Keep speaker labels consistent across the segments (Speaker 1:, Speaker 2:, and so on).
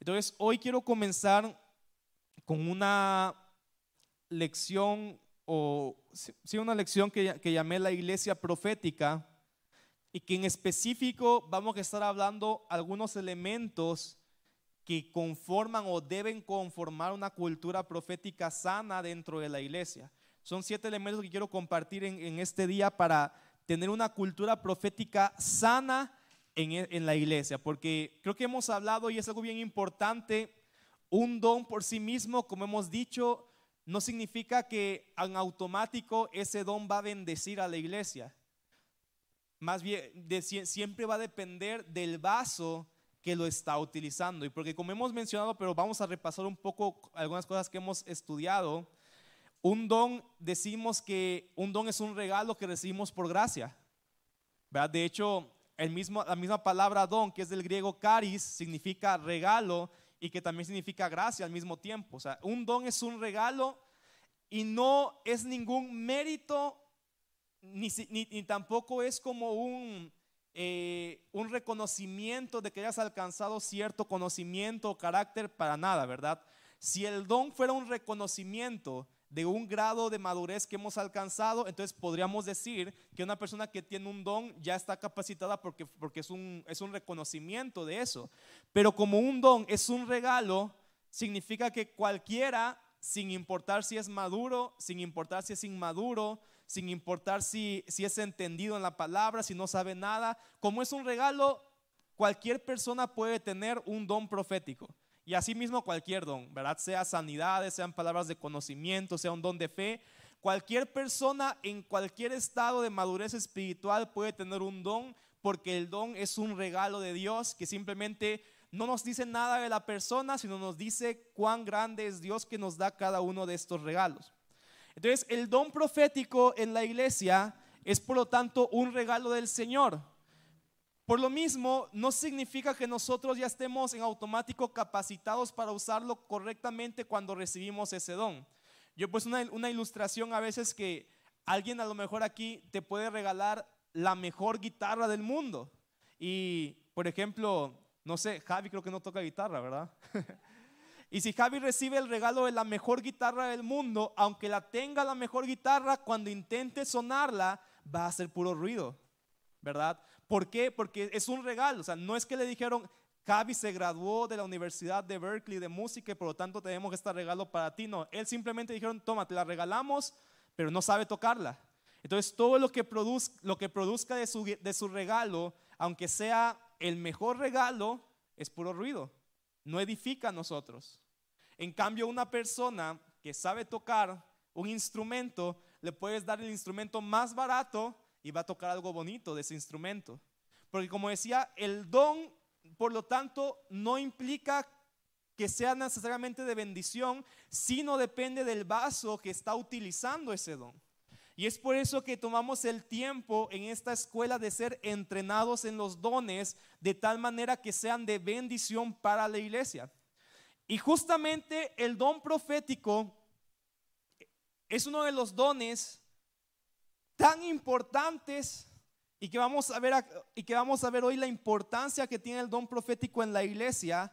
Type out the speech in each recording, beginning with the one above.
Speaker 1: Entonces, hoy quiero comenzar con una lección, o sí, una lección que, llamé la iglesia profética, y que en específico vamos a estar hablando algunos elementos que conforman o deben conformar una cultura profética sana dentro de la iglesia. Son siete elementos que quiero compartir en, este día para tener una cultura profética sana en, en, la iglesia, porque creo que hemos hablado y es algo bien importante, un don por sí mismo, como hemos dicho, no significa que en automático ese don va a bendecir a la iglesia. Más bien, siempre va a depender del vaso que lo está utilizando. Y porque como hemos mencionado, pero vamos a repasar un poco algunas cosas que hemos estudiado, un don, decimos que un don es un regalo que recibimos por gracia. De hecho, el mismo, la misma palabra don, que es del griego caris, significa regalo y que también significa gracia al mismo tiempo. O sea, un don es un regalo y no es ningún mérito ni, tampoco es como un, eh, un reconocimiento de que hayas alcanzado cierto conocimiento o carácter para nada, ¿verdad? Si el don fuera un reconocimiento de un grado de madurez que hemos alcanzado, entonces podríamos decir que una persona que tiene un don ya está capacitada porque, porque es, un, es un reconocimiento de eso. Pero como un don es un regalo, significa que cualquiera, sin importar si es maduro, sin importar si es inmaduro, sin importar si, si es entendido en la palabra, si no sabe nada. Como es un regalo, cualquier persona puede tener un don profético. Y asimismo cualquier don, ¿verdad? Sea sanidades, sean palabras de conocimiento, sea un don de fe. Cualquier persona en cualquier estado de madurez espiritual puede tener un don porque el don es un regalo de Dios que simplemente no nos dice nada de la persona, sino nos dice cuán grande es Dios que nos da cada uno de estos regalos. Entonces, el don profético en la iglesia es por lo tanto un regalo del Señor. Por lo mismo, no significa que nosotros ya estemos en automático capacitados para usarlo correctamente cuando recibimos ese don. Yo pues una, una ilustración a veces que alguien a lo mejor aquí te puede regalar la mejor guitarra del mundo. Y, por ejemplo, no sé, Javi creo que no toca guitarra, ¿verdad? Y si Javi recibe el regalo de la mejor guitarra del mundo, aunque la tenga la mejor guitarra, cuando intente sonarla, va a hacer puro ruido, ¿verdad? ¿Por qué? Porque es un regalo, o sea, no es que le dijeron, Javi se graduó de la Universidad de Berkeley de música y por lo tanto tenemos este regalo para ti. No, él simplemente dijeron, toma, te la regalamos, pero no sabe tocarla. Entonces todo lo que, produzca, lo que produzca de su, de su regalo, aunque sea el mejor regalo, es puro ruido no edifica a nosotros. En cambio, una persona que sabe tocar un instrumento, le puedes dar el instrumento más barato y va a tocar algo bonito de ese instrumento. Porque como decía, el don, por lo tanto, no implica que sea necesariamente de bendición, sino depende del vaso que está utilizando ese don. Y es por eso que tomamos el tiempo en esta escuela de ser entrenados en los dones de tal manera que sean de bendición para la iglesia. Y justamente el don profético es uno de los dones tan importantes y que vamos a ver y que vamos a ver hoy la importancia que tiene el don profético en la iglesia,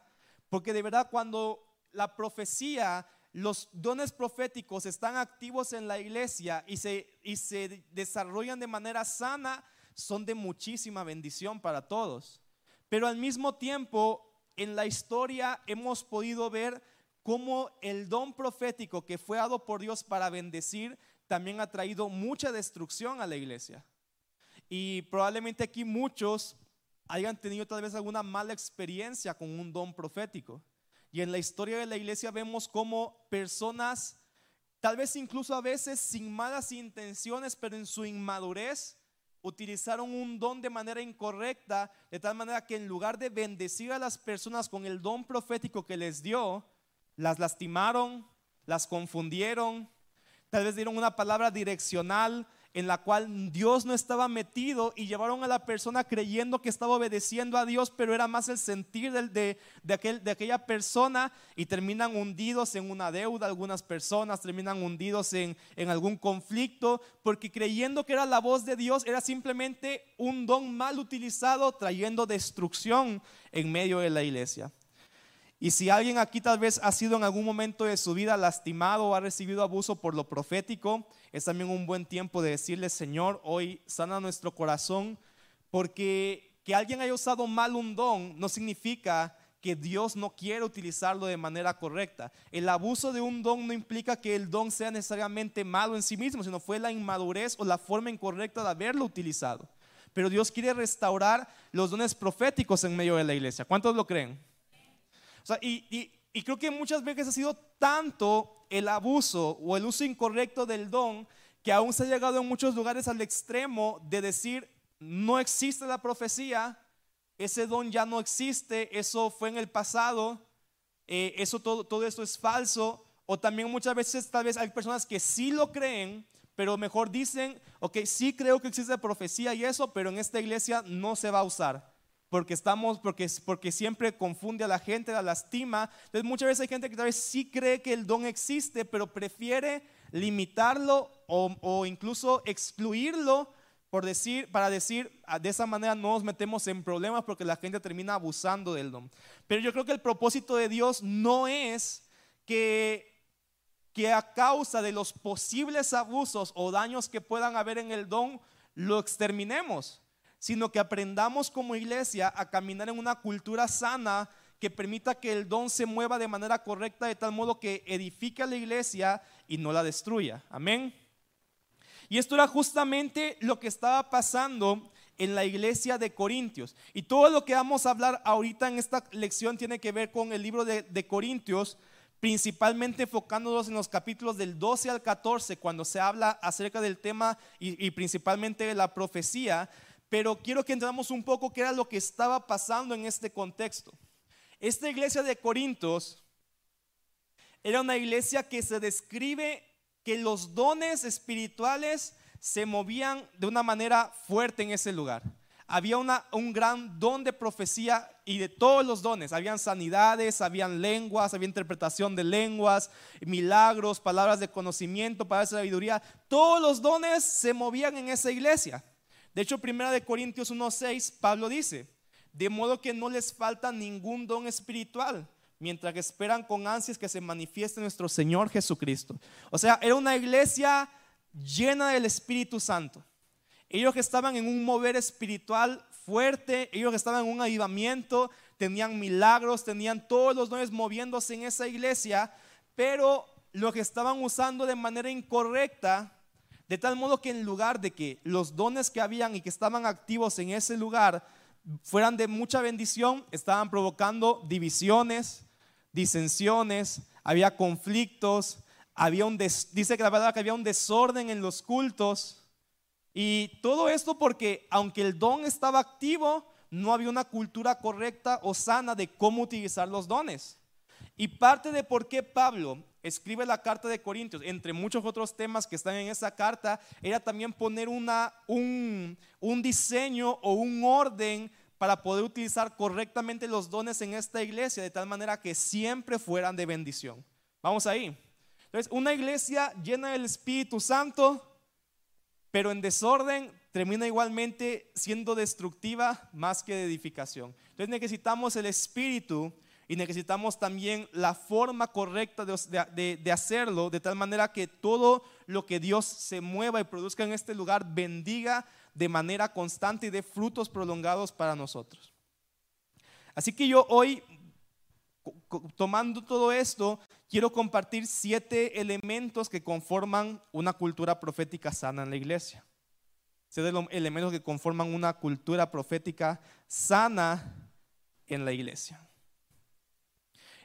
Speaker 1: porque de verdad cuando la profecía los dones proféticos están activos en la iglesia y se, y se desarrollan de manera sana, son de muchísima bendición para todos. Pero al mismo tiempo, en la historia hemos podido ver cómo el don profético que fue dado por Dios para bendecir también ha traído mucha destrucción a la iglesia. Y probablemente aquí muchos hayan tenido tal vez alguna mala experiencia con un don profético. Y en la historia de la iglesia vemos cómo personas, tal vez incluso a veces sin malas intenciones, pero en su inmadurez, utilizaron un don de manera incorrecta, de tal manera que en lugar de bendecir a las personas con el don profético que les dio, las lastimaron, las confundieron, tal vez dieron una palabra direccional en la cual Dios no estaba metido y llevaron a la persona creyendo que estaba obedeciendo a Dios, pero era más el sentir de, de, aquel, de aquella persona y terminan hundidos en una deuda. Algunas personas terminan hundidos en, en algún conflicto porque creyendo que era la voz de Dios era simplemente un don mal utilizado trayendo destrucción en medio de la iglesia. Y si alguien aquí tal vez ha sido en algún momento de su vida lastimado o ha recibido abuso por lo profético, es también un buen tiempo de decirle, Señor, hoy sana nuestro corazón, porque que alguien haya usado mal un don no significa que Dios no quiere utilizarlo de manera correcta. El abuso de un don no implica que el don sea necesariamente malo en sí mismo, sino fue la inmadurez o la forma incorrecta de haberlo utilizado. Pero Dios quiere restaurar los dones proféticos en medio de la iglesia. ¿Cuántos lo creen? Y, creo que muchas veces ha sido tanto el abuso o el uso incorrecto del don que aún se ha llegado en muchos lugares al extremo de decir, no existe la profecía, ese don ya no existe, eso fue en el pasado, eh, eso todo, todo esto es falso, o también muchas veces tal vez hay personas que sí lo creen, pero mejor dicen, ok, sí creo que existe profecía y eso, pero en esta iglesia no se va a usar. Porque estamos, porque, porque siempre confunde a la gente, la lastima. Entonces muchas veces hay gente que tal vez sí cree que el don existe, pero prefiere limitarlo o, o incluso excluirlo por decir, para decir, ah, de esa manera no nos metemos en problemas porque la gente termina abusando del don. Pero yo creo que el propósito de Dios no es que, que a causa de los posibles abusos o daños que puedan haber en el don, lo exterminemos, sino que aprendamos como iglesia a caminar en una cultura sana que permita que el don se mueva de manera correcta de tal modo que edifique a la iglesia y no la destruya. Amén. Y esto era justamente lo que estaba pasando en la iglesia de Corintios. Y todo lo que vamos a hablar ahorita en esta lección tiene que ver con el libro de, Corintios, principalmente enfocándonos en los capítulos del 12 al 14, cuando se habla acerca del tema y, y principalmente de la profecía. Pero quiero que entendamos un poco qué era lo que estaba pasando en este contexto. Esta iglesia de Corintios era una iglesia que se describe que los dones espirituales se movían de una manera fuerte en ese lugar. Había un gran don de profecía y de todos los dones. Habían sanidades, habían lenguas, había interpretación de lenguas, milagros, palabras de conocimiento, palabras de sabiduría. Todos los dones se movían en esa iglesia. De hecho, primera de Corintios 1.6, Pablo dice, de modo que no les falta ningún don espiritual mientras que esperan con ansias que se manifieste nuestro Señor Jesucristo. O sea, era una iglesia llena del Espíritu Santo. Ellos que estaban en un mover espiritual fuerte, ellos que estaban en un avivamiento, tenían milagros, tenían todos los dones moviéndose en esa iglesia, pero lo que estaban usando de manera incorrecta, de tal modo que en lugar de que los dones que habían y que estaban activos en ese lugar fueran de mucha bendición, estaban provocando divisiones, disensiones, había conflictos, había un dice que la verdad que había un desorden en los cultos. Y todo esto porque aunque el don estaba activo, no había una cultura correcta o sana de cómo utilizar los dones. Y parte de por qué Pablo escribe la carta de Corintios, entre muchos otros temas que están en esa carta, era también poner un, un diseño o un orden para poder utilizar correctamente los dones en esta iglesia de tal manera que siempre fueran de bendición. Vamos ahí. Entonces, una iglesia llena del Espíritu Santo, pero en desorden, termina igualmente siendo destructiva más que de edificación. Entonces necesitamos el Espíritu y necesitamos también la forma correcta de, de, hacerlo, de tal manera que todo lo que Dios se mueva y produzca en este lugar bendiga de manera constante y de frutos prolongados para nosotros. Así que yo hoy, tomando todo esto, quiero compartir siete elementos que conforman una cultura profética sana en la iglesia. Siete elementos que conforman una cultura profética sana en la iglesia.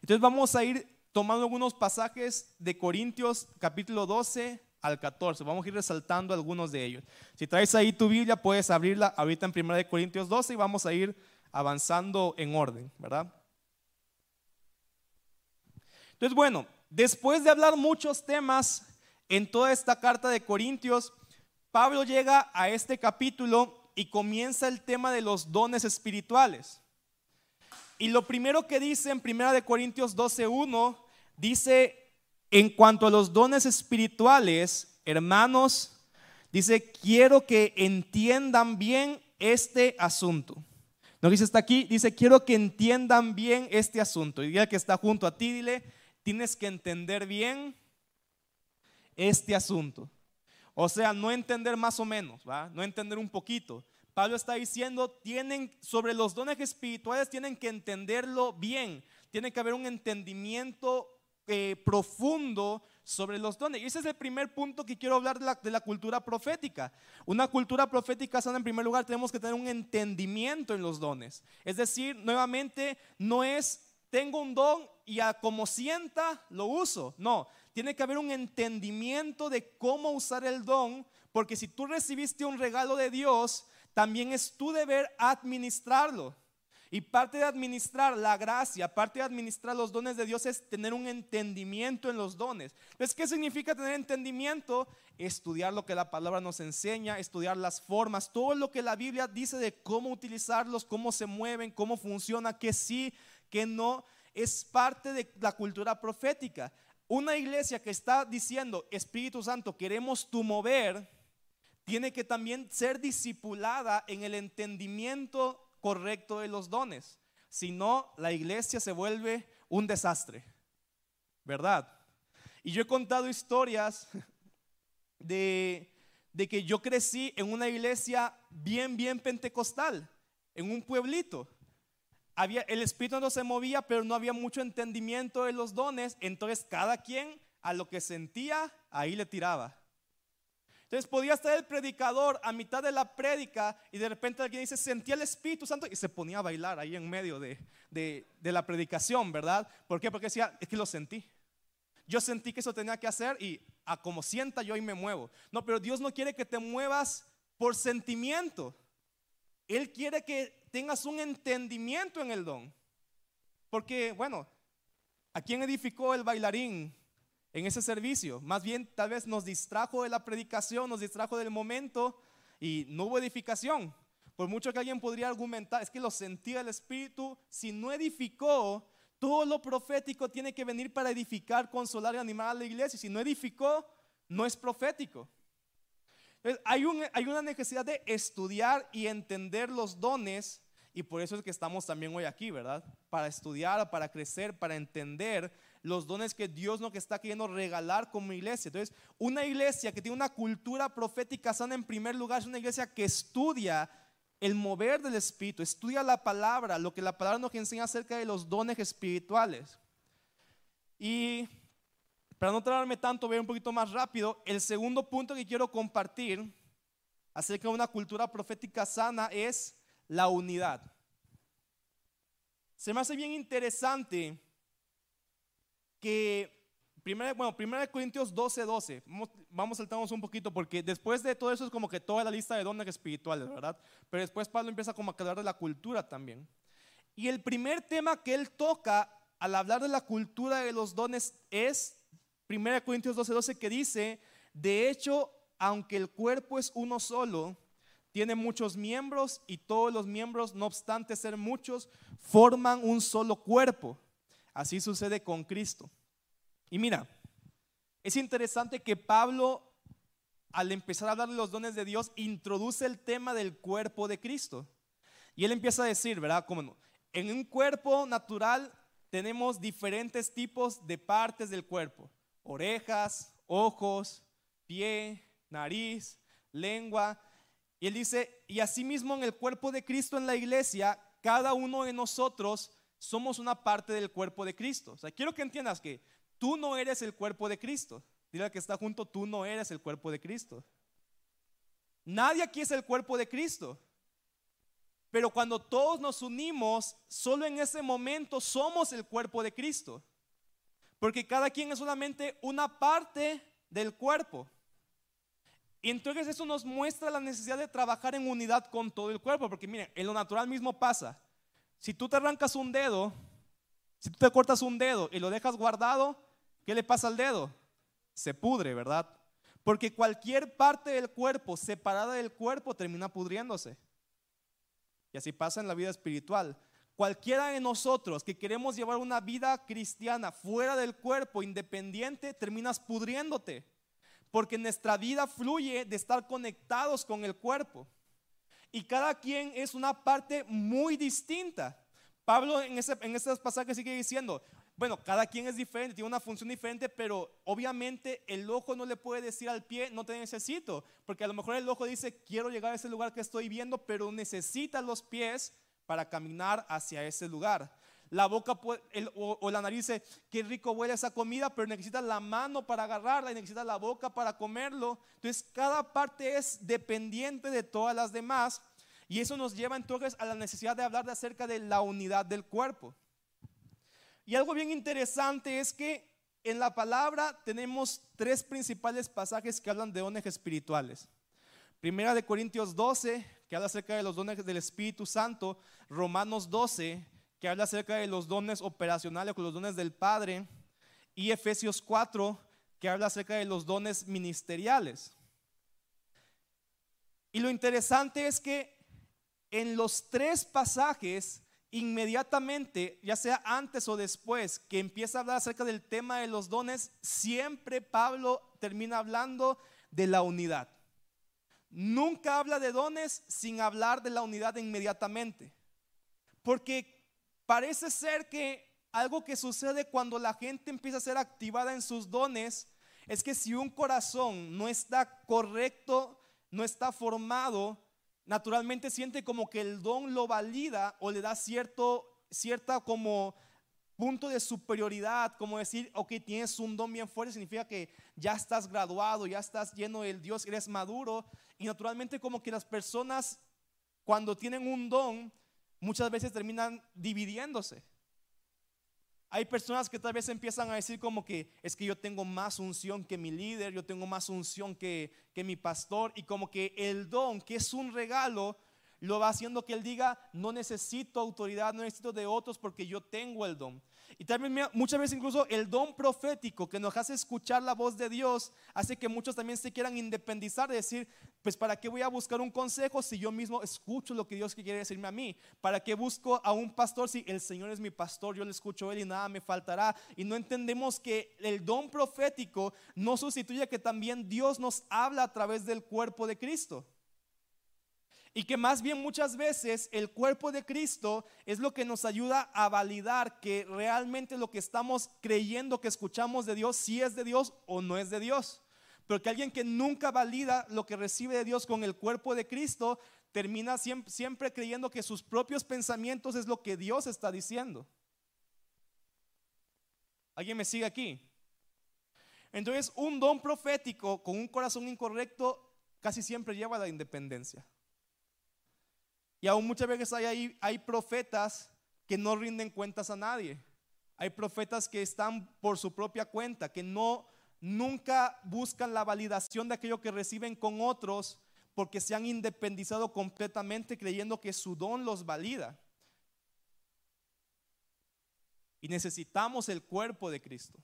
Speaker 1: Entonces vamos a ir tomando algunos pasajes de Corintios capítulo 12 al 14. Vamos a ir resaltando algunos de ellos. Si traes ahí tu Biblia, puedes abrirla ahorita en 1 Corintios 12 y vamos a ir avanzando en orden, ¿verdad? Entonces, bueno, después de hablar muchos temas en toda esta carta de Corintios, Pablo llega a este capítulo y comienza el tema de los dones espirituales. Y lo primero que dice en 1 Corintios 12.1, dice, en cuanto a los dones espirituales, hermanos, dice, quiero que entiendan bien este asunto. No dice está aquí, dice, quiero que entiendan bien este asunto. Y el que está junto a ti, dile, tienes que entender bien este asunto. O sea, no entender más o menos, ¿va? no entender un poquito. Pablo está diciendo, tienen sobre los dones espirituales tienen que entenderlo bien, tiene que haber un entendimiento eh, profundo sobre los dones. Y ese es el primer punto que quiero hablar de la, de la, cultura profética. Una cultura profética sana, en primer lugar, tenemos que tener un entendimiento en los dones. Es decir, nuevamente, no es tengo un don y a como sienta lo uso. No, tiene que haber un entendimiento de cómo usar el don, porque si tú recibiste un regalo de Dios, también es tu deber administrarlo. Y parte de administrar la gracia, parte de administrar los dones de Dios es tener un entendimiento en los dones. Entonces, ¿qué significa tener entendimiento? Estudiar lo que la palabra nos enseña, estudiar las formas, todo lo que la Biblia dice de cómo utilizarlos, cómo se mueven, cómo funciona, que sí, que no, es parte de la cultura profética. Una iglesia que está diciendo, Espíritu Santo, queremos tu mover, tiene que también ser discipulada en el entendimiento correcto de los dones. Si no, la iglesia se vuelve un desastre, ¿verdad? Y yo he contado historias de, de que yo crecí en una iglesia bien, bien pentecostal, en un pueblito. Había, el espíritu no se movía, pero no había mucho entendimiento de los dones, entonces cada quien a lo que sentía, ahí le tiraba. Entonces podía estar el predicador a mitad de la prédica y de repente alguien dice, sentía el Espíritu Santo y se ponía a bailar ahí en medio de, de, la predicación, ¿verdad? ¿Por qué? Porque decía, es que lo sentí. Yo sentí que eso tenía que hacer y a como sienta yo y me muevo. No, pero Dios no quiere que te muevas por sentimiento. Él quiere que tengas un entendimiento en el don. Porque, bueno, ¿a quién edificó el bailarín en ese servicio. Más bien tal vez nos distrajo de la predicación, nos distrajo del momento y no hubo edificación. Por mucho que alguien podría argumentar, es que lo sentía el Espíritu, si no edificó, todo lo profético tiene que venir para edificar, consolar y animar a la iglesia. Si no edificó, no es profético. hay, hay una necesidad de estudiar y entender los dones y por eso es que estamos también hoy aquí, ¿verdad? Para estudiar, para crecer, para entender los dones que Dios nos está queriendo regalar como iglesia. Entonces, una iglesia que tiene una cultura profética sana en primer lugar es una iglesia que estudia el mover del Espíritu, estudia la palabra, lo que la palabra nos enseña acerca de los dones espirituales. Y para no traerme tanto, voy a ir un poquito más rápido. El segundo punto que quiero compartir acerca de una cultura profética sana es la unidad. Se me hace bien interesante que Primera, bueno, 1 Corintios 12, 12. Vamos, vamos saltamos un poquito porque después de todo eso es como que toda la lista de dones espirituales, ¿verdad? Pero después Pablo empieza como a hablar de la cultura también. Y el primer tema que él toca al hablar de la cultura de los dones es 1 Corintios 12, 12 que dice, de hecho, aunque el cuerpo es uno solo, tiene muchos miembros y todos los miembros, no obstante ser muchos, forman un solo cuerpo. Así sucede con Cristo. Y mira, es interesante que Pablo, al empezar a hablar de los dones de Dios, introduce el tema del cuerpo de Cristo. Y él empieza a decir, ¿verdad? Como en un cuerpo natural tenemos diferentes tipos de partes del cuerpo. Orejas, ojos, pie, nariz, lengua. Y él dice, y asimismo en el cuerpo de Cristo en la iglesia, cada uno de nosotros somos una parte del cuerpo de Cristo. O sea, quiero que entiendas que tú no eres el cuerpo de Cristo. Dile al que está junto, tú no eres el cuerpo de Cristo. Nadie aquí es el cuerpo de Cristo. Pero cuando todos nos unimos, solo en ese momento somos el cuerpo de Cristo. Porque cada quien es solamente una parte del cuerpo. Y entonces eso nos muestra la necesidad de trabajar en unidad con todo el cuerpo. Porque miren, en lo natural mismo pasa. Si tú te arrancas un dedo, si tú te cortas un dedo y lo dejas guardado, ¿qué le pasa al dedo? Se pudre, ¿verdad? Porque cualquier parte del cuerpo separada del cuerpo termina pudriéndose. Y así pasa en la vida espiritual. Cualquiera de nosotros que queremos llevar una vida cristiana fuera del cuerpo, independiente, terminas pudriéndote. Porque nuestra vida fluye de estar conectados con el cuerpo. Y cada quien es una parte muy distinta. Pablo en, ese, en estos pasajes sigue diciendo, bueno, cada quien es diferente, tiene una función diferente, pero obviamente el ojo no le puede decir al pie, no te necesito, porque a lo mejor el ojo dice, quiero llegar a ese lugar que estoy viendo, pero necesita los pies para caminar hacia ese lugar. La boca o, la nariz dice, qué rico huele esa comida, pero necesita la mano para agarrarla y necesita la boca para comerlo. Entonces cada parte es dependiente de todas las demás y eso nos lleva entonces a la necesidad de hablar de acerca de la unidad del cuerpo. Y algo bien interesante es que en la palabra tenemos tres principales pasajes que hablan de dones espirituales. Primera de Corintios 12, que habla acerca de los dones del Espíritu Santo. Romanos 12, que habla acerca de los dones operacionales, con los dones del Padre. Y Efesios 4, que habla acerca de los dones ministeriales. Y lo interesante es que en los tres pasajes, inmediatamente, ya sea antes o después, que empieza a hablar acerca del tema de los dones, siempre Pablo termina hablando de la unidad. Nunca habla de dones sin hablar de la unidad inmediatamente. Porque parece ser que algo que sucede cuando la gente empieza a ser activada en sus dones es que si un corazón no está correcto, no está formado, naturalmente siente como que el don lo valida o le da cierto, cierta como punto de superioridad, como decir, ok, tienes un don bien fuerte, significa que ya estás graduado, ya estás lleno del Dios, eres maduro. Y naturalmente como que las personas cuando tienen un don, muchas veces terminan dividiéndose. Hay personas que tal vez empiezan a decir como que es que yo tengo más unción que mi líder, yo tengo más unción que, que mi pastor y como que el don, que es un regalo, lo va haciendo que él diga, no necesito autoridad, no necesito de otros porque yo tengo el don. Y también muchas veces incluso el don profético que nos hace escuchar la voz de Dios hace que muchos también se quieran independizar de decir, pues para qué voy a buscar un consejo si yo mismo escucho lo que Dios quiere decirme a mí. ¿Para qué busco a un pastor si el Señor es mi pastor, yo le escucho a él y nada me faltará? Y no entendemos que el don profético no sustituye que también Dios nos habla a través del cuerpo de Cristo. Y que más bien muchas veces el cuerpo de Cristo es lo que nos ayuda a validar que realmente lo que estamos creyendo que escuchamos de Dios, si es de Dios o no es de Dios. Pero que alguien que nunca valida lo que recibe de Dios con el cuerpo de Cristo, termina siempre, siempre creyendo que sus propios pensamientos es lo que Dios está diciendo. ¿Alguien me sigue aquí? Entonces, un don profético con un corazón incorrecto casi siempre lleva a la independencia. Y aún muchas veces hay, hay profetas que no rinden cuentas a nadie. Hay profetas que están por su propia cuenta, que no nunca buscan la validación de aquello que reciben con otros porque se han independizado completamente creyendo que su don los valida. Y necesitamos el cuerpo de Cristo.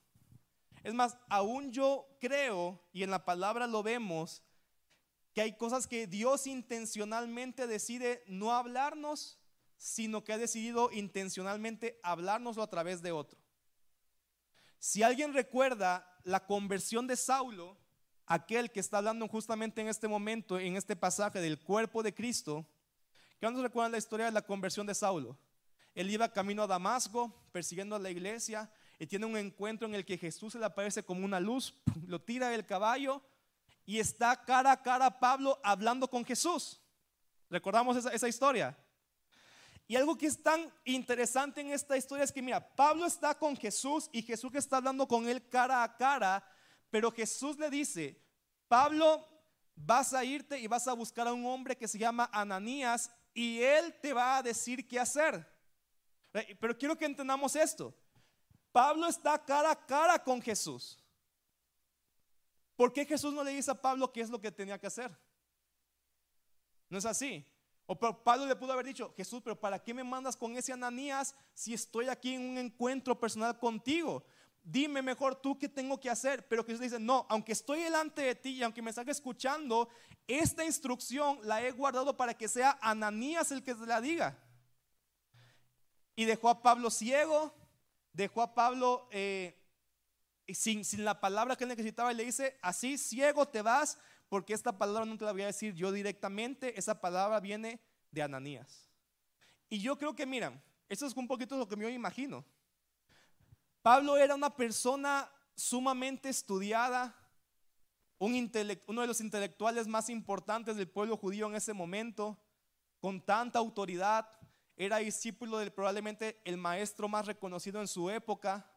Speaker 1: Es más, aún yo creo, y en la palabra lo vemos, que hay cosas que Dios intencionalmente decide no hablarnos, sino que ha decidido intencionalmente hablárnoslo a través de otro. Si alguien recuerda la conversión de Saulo, aquel que está hablando justamente en este momento, en este pasaje del cuerpo de Cristo, ¿qué nos recuerdan la historia de la conversión de Saulo? Él iba camino a Damasco, persiguiendo a la iglesia, y tiene un encuentro en el que Jesús se le aparece como una luz, lo tira del caballo y está cara a cara Pablo hablando con Jesús. ¿Recordamos esa, historia? Y algo que es tan interesante en esta historia es que, mira, Pablo está con Jesús y Jesús está hablando con él cara a cara, pero Jesús le dice, Pablo, vas a irte y vas a buscar a un hombre que se llama Ananías y él te va a decir qué hacer. Pero quiero que entendamos esto. Pablo está cara a cara con Jesús. ¿Por qué Jesús no le dice a Pablo qué es lo que tenía que hacer? No es así. O Pablo le pudo haber dicho, Jesús, pero ¿para qué me mandas con ese Ananías si estoy aquí en un encuentro personal contigo? Dime mejor tú qué tengo que hacer. Pero Jesús dice, no, aunque estoy delante de ti y aunque me estás escuchando, esta instrucción la he guardado para que sea Ananías el que la diga. Y dejó a Pablo ciego, dejó a Pablo eh, sin, sin la palabra que necesitaba, y le dice, así ciego te vas, porque esta palabra no te la voy a decir yo directamente, esa palabra viene de Ananías. Y yo creo que, miran, esto es un poquito lo que me imagino. Pablo era una persona sumamente estudiada, un uno de los intelectuales más importantes del pueblo judío en ese momento, con tanta autoridad, era discípulo del probablemente el maestro más reconocido en su época.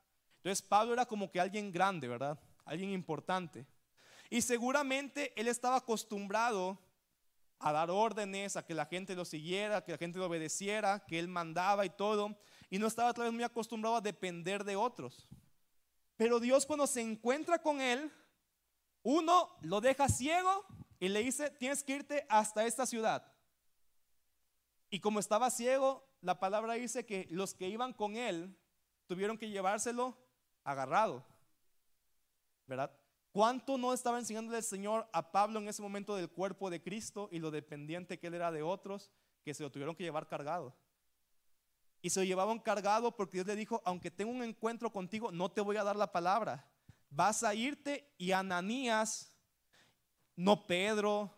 Speaker 1: Entonces Pablo era como que alguien grande, ¿verdad? Alguien importante. Y seguramente él estaba acostumbrado a dar órdenes, a que la gente lo siguiera, que la gente lo obedeciera, que él mandaba y todo. Y no estaba tal vez muy acostumbrado a depender de otros. Pero Dios cuando se encuentra con él, uno lo deja ciego y le dice, tienes que irte hasta esta ciudad. Y como estaba ciego, la palabra dice que los que iban con él tuvieron que llevárselo agarrado. ¿Verdad? ¿Cuánto no estaba enseñándole el Señor a Pablo en ese momento del cuerpo de Cristo y lo dependiente que él era de otros que se lo tuvieron que llevar cargado? Y se lo llevaban cargado porque Dios le dijo, aunque tengo un encuentro contigo, no te voy a dar la palabra. Vas a irte y Ananías, no Pedro,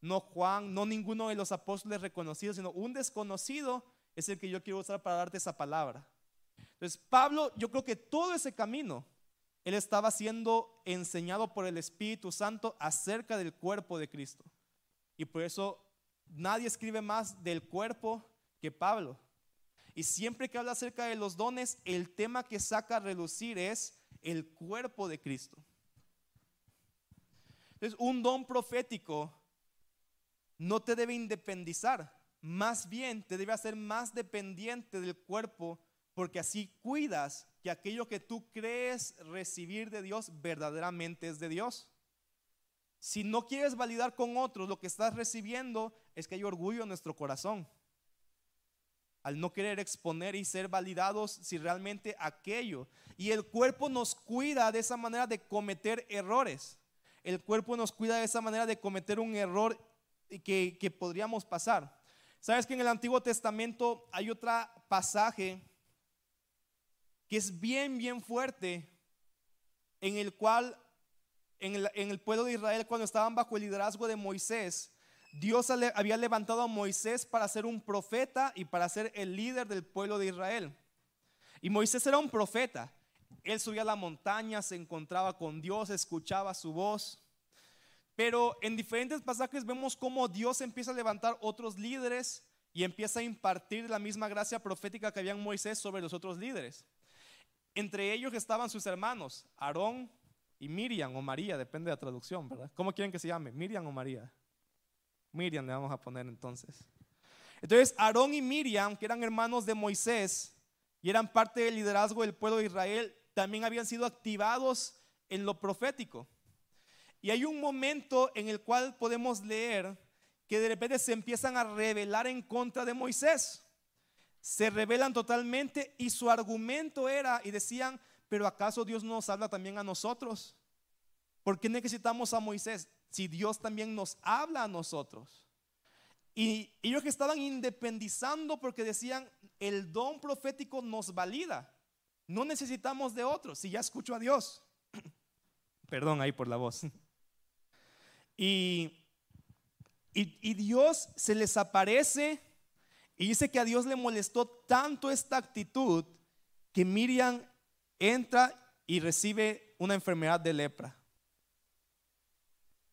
Speaker 1: no Juan, no ninguno de los apóstoles reconocidos, sino un desconocido es el que yo quiero usar para darte esa palabra. Entonces, Pablo, yo creo que todo ese camino él estaba siendo enseñado por el Espíritu Santo acerca del cuerpo de Cristo. Y por eso nadie escribe más del cuerpo que Pablo. Y siempre que habla acerca de los dones, el tema que saca a relucir es el cuerpo de Cristo. Entonces, un don profético no te debe independizar, más bien te debe hacer más dependiente del cuerpo, porque así cuidas que aquello que tú crees recibir de Dios verdaderamente es de Dios. Si no quieres validar con otros lo que estás recibiendo, es que hay orgullo en nuestro corazón. Al no querer exponer y ser validados si realmente aquello. Y el cuerpo nos cuida de esa manera de cometer errores. El cuerpo nos cuida de esa manera de cometer un error que, que podríamos pasar. Sabes que en el Antiguo Testamento hay otro pasaje que es bien, bien fuerte, en el cual en el, pueblo de Israel, cuando estaban bajo el liderazgo de Moisés, Dios había levantado a Moisés para ser un profeta y para ser el líder del pueblo de Israel. Y Moisés era un profeta. Él subía a la montaña, se encontraba con Dios, escuchaba su voz. Pero en diferentes pasajes vemos cómo Dios empieza a levantar otros líderes y empieza a impartir la misma gracia profética que había en Moisés sobre los otros líderes. Entre ellos estaban sus hermanos, Aarón y Miriam o María, depende de la traducción, ¿verdad? ¿Cómo quieren que se llame? Miriam o María. Miriam le vamos a poner entonces. Entonces, Aarón y Miriam, que eran hermanos de Moisés y eran parte del liderazgo del pueblo de Israel, también habían sido activados en lo profético. Y hay un momento en el cual podemos leer que de repente se empiezan a rebelar en contra de Moisés se revelan totalmente y su argumento era y decían, pero ¿acaso Dios nos habla también a nosotros? ¿Por qué necesitamos a Moisés si Dios también nos habla a nosotros? Y ellos que estaban independizando porque decían, el don profético nos valida, no necesitamos de otros, si ya escucho a Dios. Perdón ahí por la voz. Y, y Dios se les aparece y dice que a Dios le molestó tanto esta actitud que Miriam entra y recibe una enfermedad de lepra.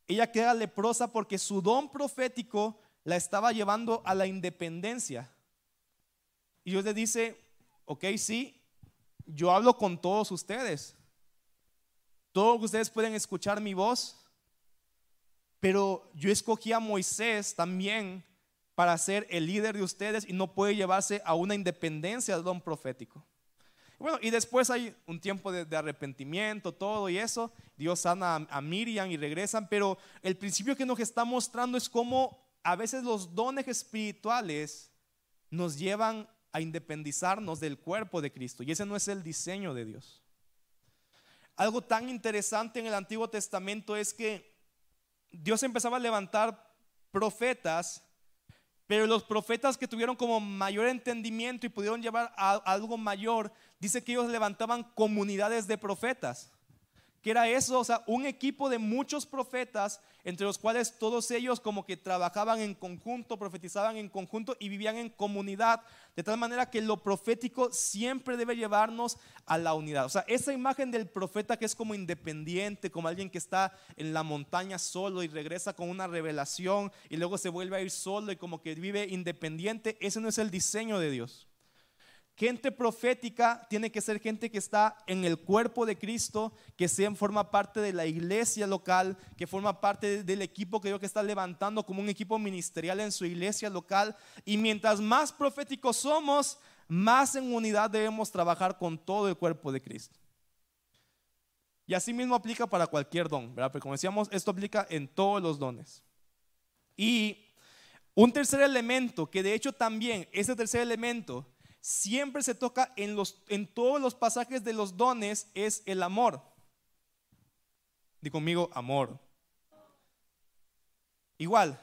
Speaker 1: Ella queda leprosa porque su don profético la estaba llevando a la independencia. Y Dios le dice, ok, sí, yo hablo con todos ustedes. Todos ustedes pueden escuchar mi voz. Pero yo escogí a Moisés también para ser el líder de ustedes y no puede llevarse a una independencia del don profético. Bueno, y después hay un tiempo de, arrepentimiento, todo y eso. Dios sana a, a, Miriam y regresan, pero el principio que nos está mostrando es cómo a veces los dones espirituales nos llevan a independizarnos del cuerpo de Cristo. Y ese no es el diseño de Dios. Algo tan interesante en el Antiguo Testamento es que Dios empezaba a levantar profetas pero los profetas que tuvieron como mayor entendimiento y pudieron llevar a, algo mayor, dice que ellos levantaban comunidades de profetas. ¿Qué era eso? O sea, un equipo de muchos profetas entre los cuales todos ellos como que trabajaban en conjunto, profetizaban en conjunto y vivían en comunidad, de tal manera que lo profético siempre debe llevarnos a la unidad. O sea, esa imagen del profeta que es como independiente, como alguien que está en la montaña solo y regresa con una revelación y luego se vuelve a ir solo y como que vive independiente, ese no es el diseño de Dios. Gente profética tiene que ser gente que está en el cuerpo de Cristo, que sea, forma parte de la iglesia local, que forma parte del equipo que Dios que está levantando como un equipo ministerial en su iglesia local. Y mientras más proféticos somos, más en unidad debemos trabajar con todo el cuerpo de Cristo. Y así mismo aplica para cualquier don, ¿verdad? Pero como decíamos, esto aplica en todos los dones. Y un tercer elemento, que de hecho también, ese tercer elemento, siempre se toca en, los, en todos los pasajes de los dones es el amor. Di conmigo, amor. Igual,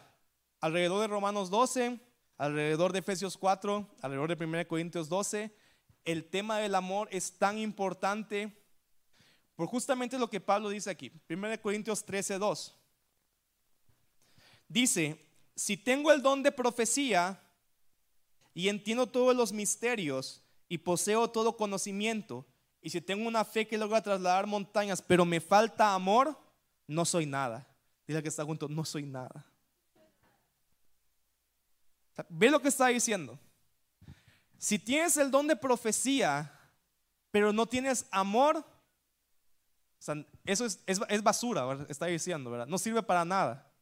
Speaker 1: alrededor de Romanos 12, alrededor de Efesios 4, alrededor de 1 Corintios 12, el tema del amor es tan importante por justamente lo que Pablo dice aquí. 1 Corintios 13, 2. Dice, si tengo el don de profecía, y entiendo todos los misterios y poseo todo conocimiento, y si tengo una fe que logra trasladar montañas, pero me falta amor, no soy nada. Dile que está junto, no soy nada. Ve lo que está diciendo. Si tienes el don de profecía, pero no tienes amor, eso es, basura, está diciendo, ¿verdad? No sirve para nada.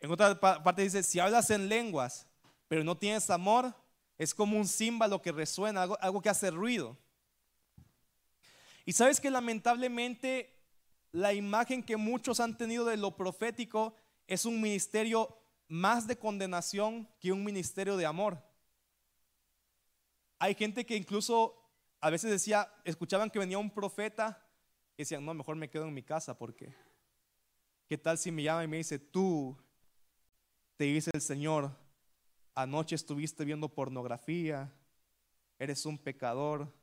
Speaker 1: En otra parte dice, si hablas en lenguas, pero no tienes amor, es como un címbalo que resuena, algo, algo que hace ruido. Y sabes que lamentablemente la imagen que muchos han tenido de lo profético es un ministerio más de condenación que un ministerio de amor. Hay gente que incluso a veces decía, escuchaban que venía un profeta y decían, no, mejor me quedo en mi casa porque, ¿qué tal si me llama y me dice, tú, te dice el Señor, anoche estuviste viendo pornografía, eres un pecador,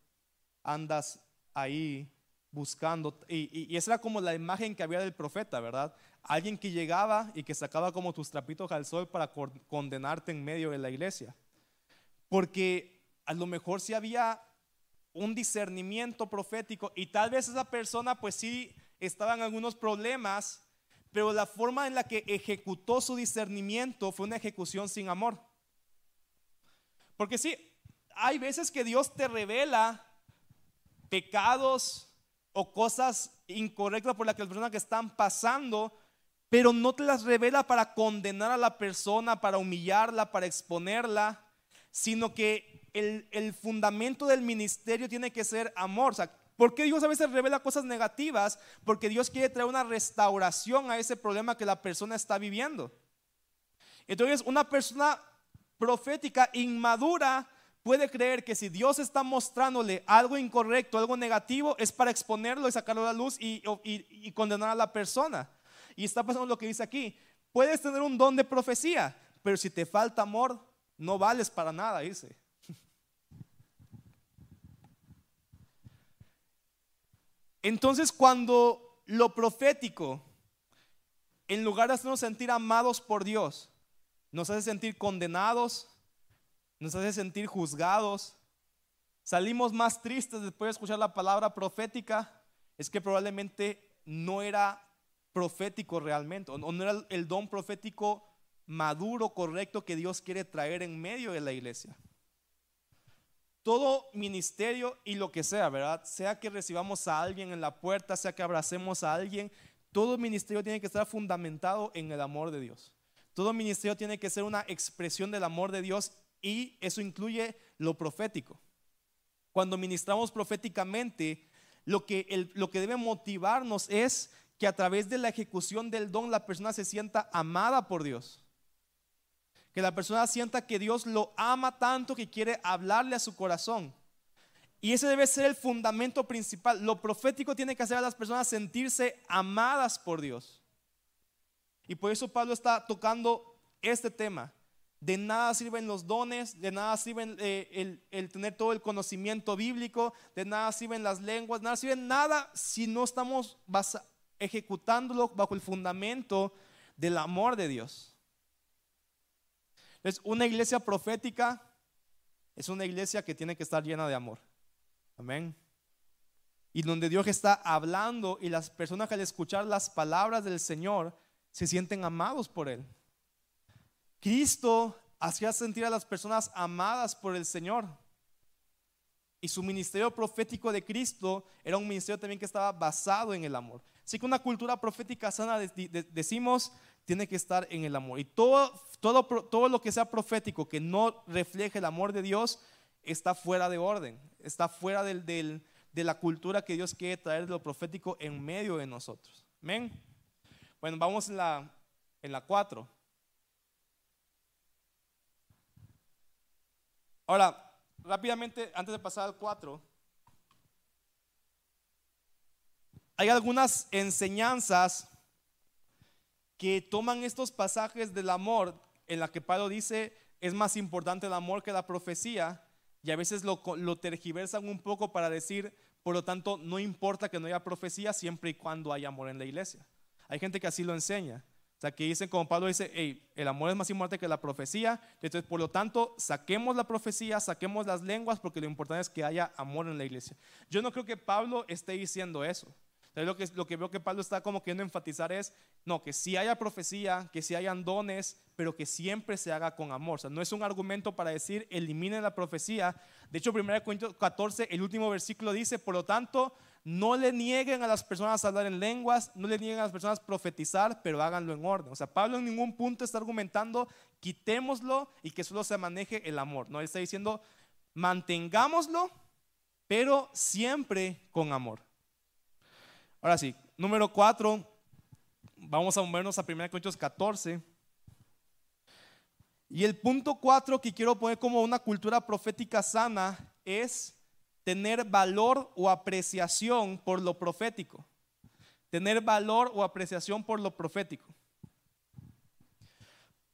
Speaker 1: andas ahí buscando. Y, esa era como la imagen que había del profeta, ¿verdad? Alguien que llegaba y que sacaba como tus trapitos al sol para condenarte en medio de la iglesia. Porque a lo mejor si había un discernimiento profético y tal vez esa persona pues sí estaba en algunos problemas, pero la forma en la que ejecutó su discernimiento fue una ejecución sin amor. Porque sí, hay veces que Dios te revela pecados o cosas incorrectas por las que las personas que están pasando, pero no te las revela para condenar a la persona, para humillarla, para exponerla, sino que el, el fundamento del ministerio tiene que ser amor. O sea, ¿Por qué Dios a veces revela cosas negativas? Porque Dios quiere traer una restauración a ese problema que la persona está viviendo. Entonces, una persona profética inmadura puede creer que si Dios está mostrándole algo incorrecto, algo negativo, es para exponerlo y sacarlo a la luz y, y, condenar a la persona. Y está pasando lo que dice aquí. Puedes tener un don de profecía, pero si te falta amor, no vales para nada, dice. Entonces cuando lo profético, en lugar de hacernos sentir amados por Dios, nos hace sentir condenados, nos hace sentir juzgados. Salimos más tristes después de escuchar la palabra profética, es que probablemente no era profético realmente, o no era el don profético maduro, correcto que Dios quiere traer en medio de la iglesia. Todo ministerio y lo que sea, ¿verdad? Sea que recibamos a alguien en la puerta, sea que abracemos a alguien, todo ministerio tiene que estar fundamentado en el amor de Dios. Todo ministerio tiene que ser una expresión del amor de Dios y eso incluye lo profético. Cuando ministramos proféticamente, lo que, lo que debe motivarnos es que a través de la ejecución del don la persona se sienta amada por Dios. Que la persona sienta que Dios lo ama tanto que quiere hablarle a su corazón. Y ese debe ser el fundamento principal. Lo profético tiene que hacer a las personas sentirse amadas por Dios. Y por eso Pablo está tocando este tema. De nada sirven los dones, de nada sirven eh, el, tener todo el conocimiento bíblico, de nada sirven las lenguas, nada sirve nada si no estamos ejecutándolo bajo el fundamento del amor de Dios. Es una iglesia profética es una iglesia que tiene que estar llena de amor. Amén. Y donde Dios está hablando y las personas al escuchar las palabras del Señor se sienten amados por Él. Cristo hacía sentir a las personas amadas por el Señor. Y su ministerio profético de Cristo era un ministerio también que estaba basado en el amor. Así que una cultura profética sana, decimos, tiene que estar en el amor. Y todo, todo, todo lo que sea profético que no refleje el amor de Dios está fuera de orden, está fuera del, de la cultura que Dios quiere traer de lo profético en medio de nosotros. Amén. Bueno, vamos en la, en la 4. Ahora, rápidamente, antes de pasar al 4, hay algunas enseñanzas que toman estos pasajes del amor en la que Pablo dice es más importante el amor que la profecía y a veces lo, lo tergiversan un poco para decir, por lo tanto, no importa que no haya profecía siempre y cuando haya amor en la iglesia. Hay gente que así lo enseña. O sea, que dicen, como Pablo dice, hey, el amor es más importante que la profecía. Entonces, por lo tanto, saquemos la profecía, saquemos las lenguas, porque lo importante es que haya amor en la iglesia. Yo no creo que Pablo esté diciendo eso. Lo que, lo que veo que Pablo está como queriendo enfatizar es, no, que si haya profecía, que si hayan dones, pero que siempre se haga con amor. O sea, no es un argumento para decir, eliminen la profecía. De hecho, 1 Corintios 14, el último versículo dice, por lo tanto, no le nieguen a las personas a hablar en lenguas, no le nieguen a las personas profetizar, pero háganlo en orden. O sea, Pablo en ningún punto está argumentando, quitémoslo y que solo se maneje el amor. No, él está diciendo, mantengámoslo, pero siempre con amor. Ahora sí, número 4, vamos a movernos a 1 Corintios 14. Y el punto 4 que quiero poner como una cultura profética sana es tener valor o apreciación por lo profético. Tener valor o apreciación por lo profético.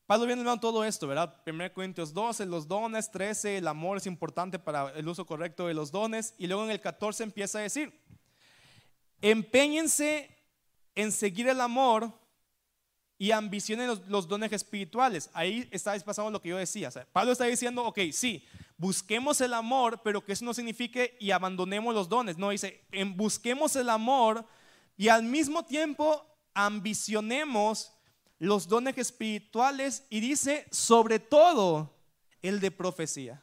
Speaker 1: Pablo viene hablando todo esto, ¿verdad? 1 Corintios 12, los dones, 13, el amor es importante para el uso correcto de los dones. Y luego en el 14 empieza a decir, Empeñense en seguir el amor y ambicionen los, dones espirituales. Ahí está pasando lo que yo decía. Pablo está diciendo, ok, sí, busquemos el amor, pero que eso no signifique y abandonemos los dones. No, dice, en, busquemos el amor y al mismo tiempo ambicionemos los dones espirituales y dice, sobre todo, el de profecía.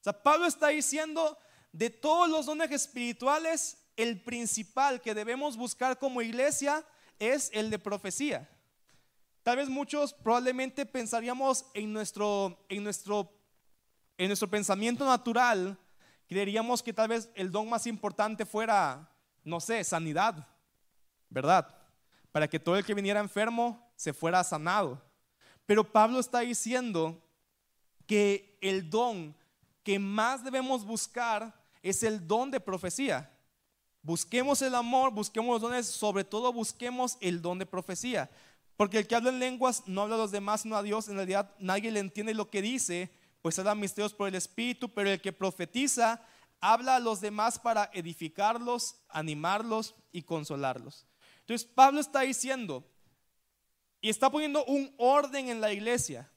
Speaker 1: O sea, Pablo está diciendo, de todos los dones espirituales, el principal que debemos buscar como iglesia es el de profecía. Tal vez muchos probablemente pensaríamos en nuestro, en nuestro, en nuestro pensamiento natural, creeríamos que tal vez el don más importante fuera, no sé, sanidad, ¿verdad? Para que todo el que viniera enfermo se fuera sanado. Pero Pablo está diciendo que el don que más debemos buscar es el don de profecía. Busquemos el amor, busquemos los dones, sobre todo busquemos el don de profecía. Porque el que habla en lenguas no habla a los demás, sino a Dios. En realidad nadie le entiende lo que dice, pues habla misterios por el Espíritu, pero el que profetiza habla a los demás para edificarlos, animarlos y consolarlos. Entonces Pablo está diciendo y está poniendo un orden en la iglesia.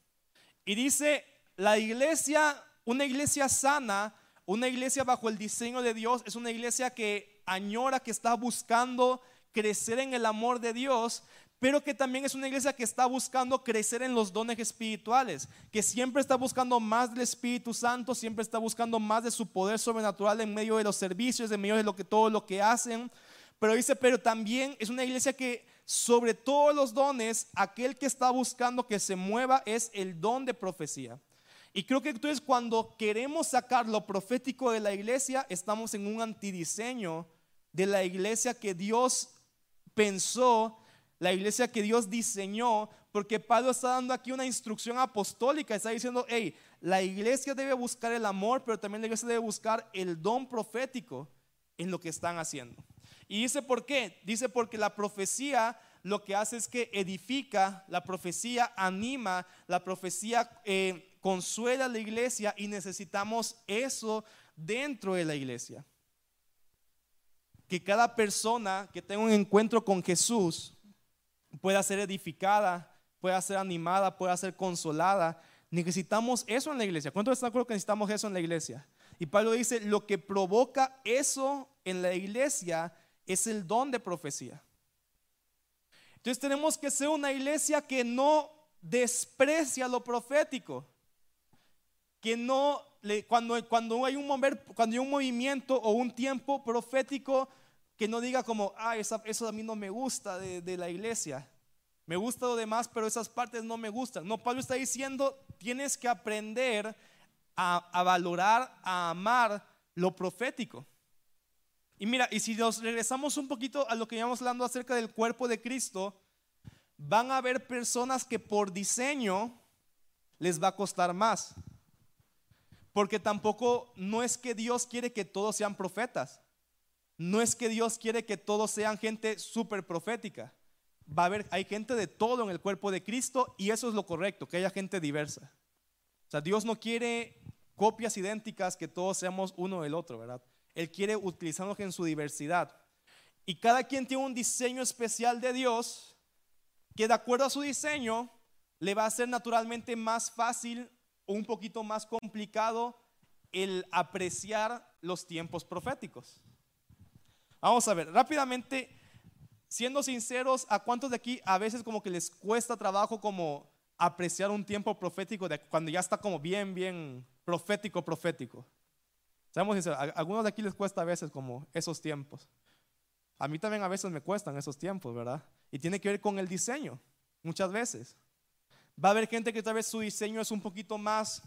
Speaker 1: Y dice, la iglesia, una iglesia sana, una iglesia bajo el diseño de Dios, es una iglesia que añora, que está buscando crecer en el amor de Dios, pero que también es una iglesia que está buscando crecer en los dones espirituales, que siempre está buscando más del Espíritu Santo, siempre está buscando más de su poder sobrenatural en medio de los servicios, en medio de lo que todo lo que hacen. Pero dice, pero también es una iglesia que sobre todos los dones, aquel que está buscando que se mueva es el don de profecía. Y creo que entonces cuando queremos sacar lo profético de la iglesia, estamos en un antidiseño de la iglesia que Dios pensó, la iglesia que Dios diseñó, porque Pablo está dando aquí una instrucción apostólica, está diciendo, hey, la iglesia debe buscar el amor, pero también la iglesia debe buscar el don profético en lo que están haciendo. Y dice por qué, dice porque la profecía lo que hace es que edifica, la profecía anima, la profecía... Eh, consuela a la iglesia y necesitamos eso dentro de la iglesia. que cada persona que tenga un encuentro con Jesús pueda ser edificada, pueda ser animada, pueda ser consolada. Necesitamos eso en la iglesia. ¿Cuántos están de acuerdo que necesitamos eso en la iglesia? Y Pablo dice, lo que provoca eso en la iglesia es el don de profecía. Entonces tenemos que ser una iglesia que no desprecia lo profético, que no, cuando, cuando, hay un cuando hay un movimiento o un tiempo profético, que no diga como, ah, eso a mí no me gusta de, la iglesia. Me gusta lo demás, pero esas partes no me gustan. No, Pablo está diciendo, tienes que aprender a, valorar, a amar lo profético. Y mira, y si nos regresamos un poquito a lo que íbamos hablando acerca del cuerpo de Cristo, van a haber personas que por diseño les va a costar más. Porque tampoco no es que Dios quiere que todos sean profetas. No es que Dios quiere que todos sean gente súper profética. Va a haber, hay gente de todo en el cuerpo de Cristo y eso es lo correcto, que haya gente diversa. O sea, Dios no quiere copias idénticas, que todos seamos uno del otro, ¿verdad? Él quiere utilizarnos en su diversidad. Y cada quien tiene un diseño especial de Dios que de acuerdo a su diseño le va a ser naturalmente más fácil o un poquito más complicado el apreciar los tiempos proféticos. Vamos a ver, rápidamente, siendo sinceros, ¿a cuántos de aquí a veces como que les cuesta trabajo como apreciar un tiempo profético de cuando ya está como bien, bien profético, profético? Seamos sinceros, a algunos de aquí les cuesta a veces como esos tiempos. A mí también a veces me cuestan esos tiempos, ¿verdad? Y tiene que ver con el diseño, muchas veces. Va a haber gente que tal vez su diseño es un poquito más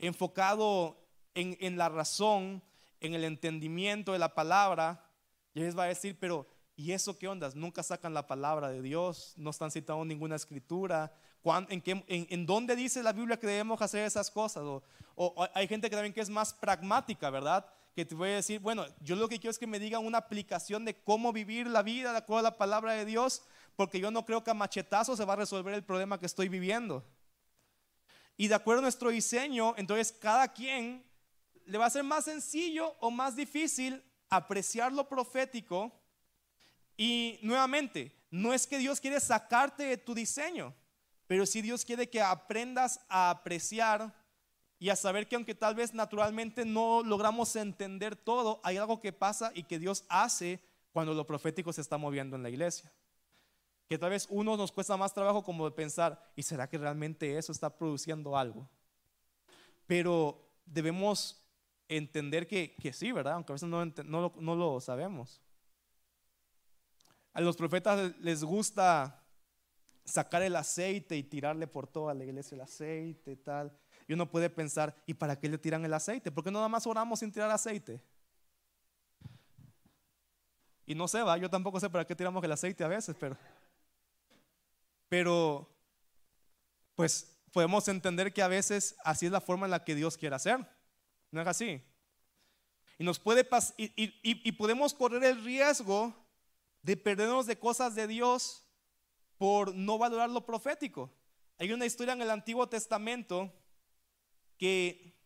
Speaker 1: enfocado en, en la razón, en el entendimiento de la palabra, y les va a decir, pero ¿y eso qué ondas? Nunca sacan la palabra de Dios, no están citando ninguna escritura. ¿En, qué, en, dónde dice la Biblia que debemos hacer esas cosas? O, hay gente que también que es más pragmática, ¿verdad? Que te voy a decir, bueno, yo lo que quiero es que me digan una aplicación de cómo vivir la vida de acuerdo a la palabra de Dios, porque yo no creo que a machetazo se va a resolver el problema que estoy viviendo. Y de acuerdo a nuestro diseño, entonces cada quien le va a ser más sencillo o más difícil apreciar lo profético y nuevamente, no es que Dios quiere sacarte de tu diseño, pero sí Dios quiere que aprendas a apreciar y a saber que aunque tal vez naturalmente no logramos entender todo, hay algo que pasa y que Dios hace cuando lo profético se está moviendo en la iglesia. Que tal vez uno nos cuesta más trabajo como de pensar, ¿y será que realmente eso está produciendo algo? Pero debemos entender que, sí, ¿verdad? Aunque a veces no, no, lo sabemos. A los profetas les gusta sacar el aceite y tirarle por toda la iglesia el aceite y tal. Y uno puede pensar, ¿y para qué le tiran el aceite? ¿Por qué no nada más oramos sin tirar aceite? Y no sé, va, yo tampoco sé para qué tiramos el aceite a veces, pero pero pues podemos entender que a veces así es la forma en la que Dios quiere hacer. ¿No es así? Y nos puede y, podemos correr el riesgo de perdernos de cosas de Dios por no valorar lo profético. Hay una historia en el Antiguo Testamento que,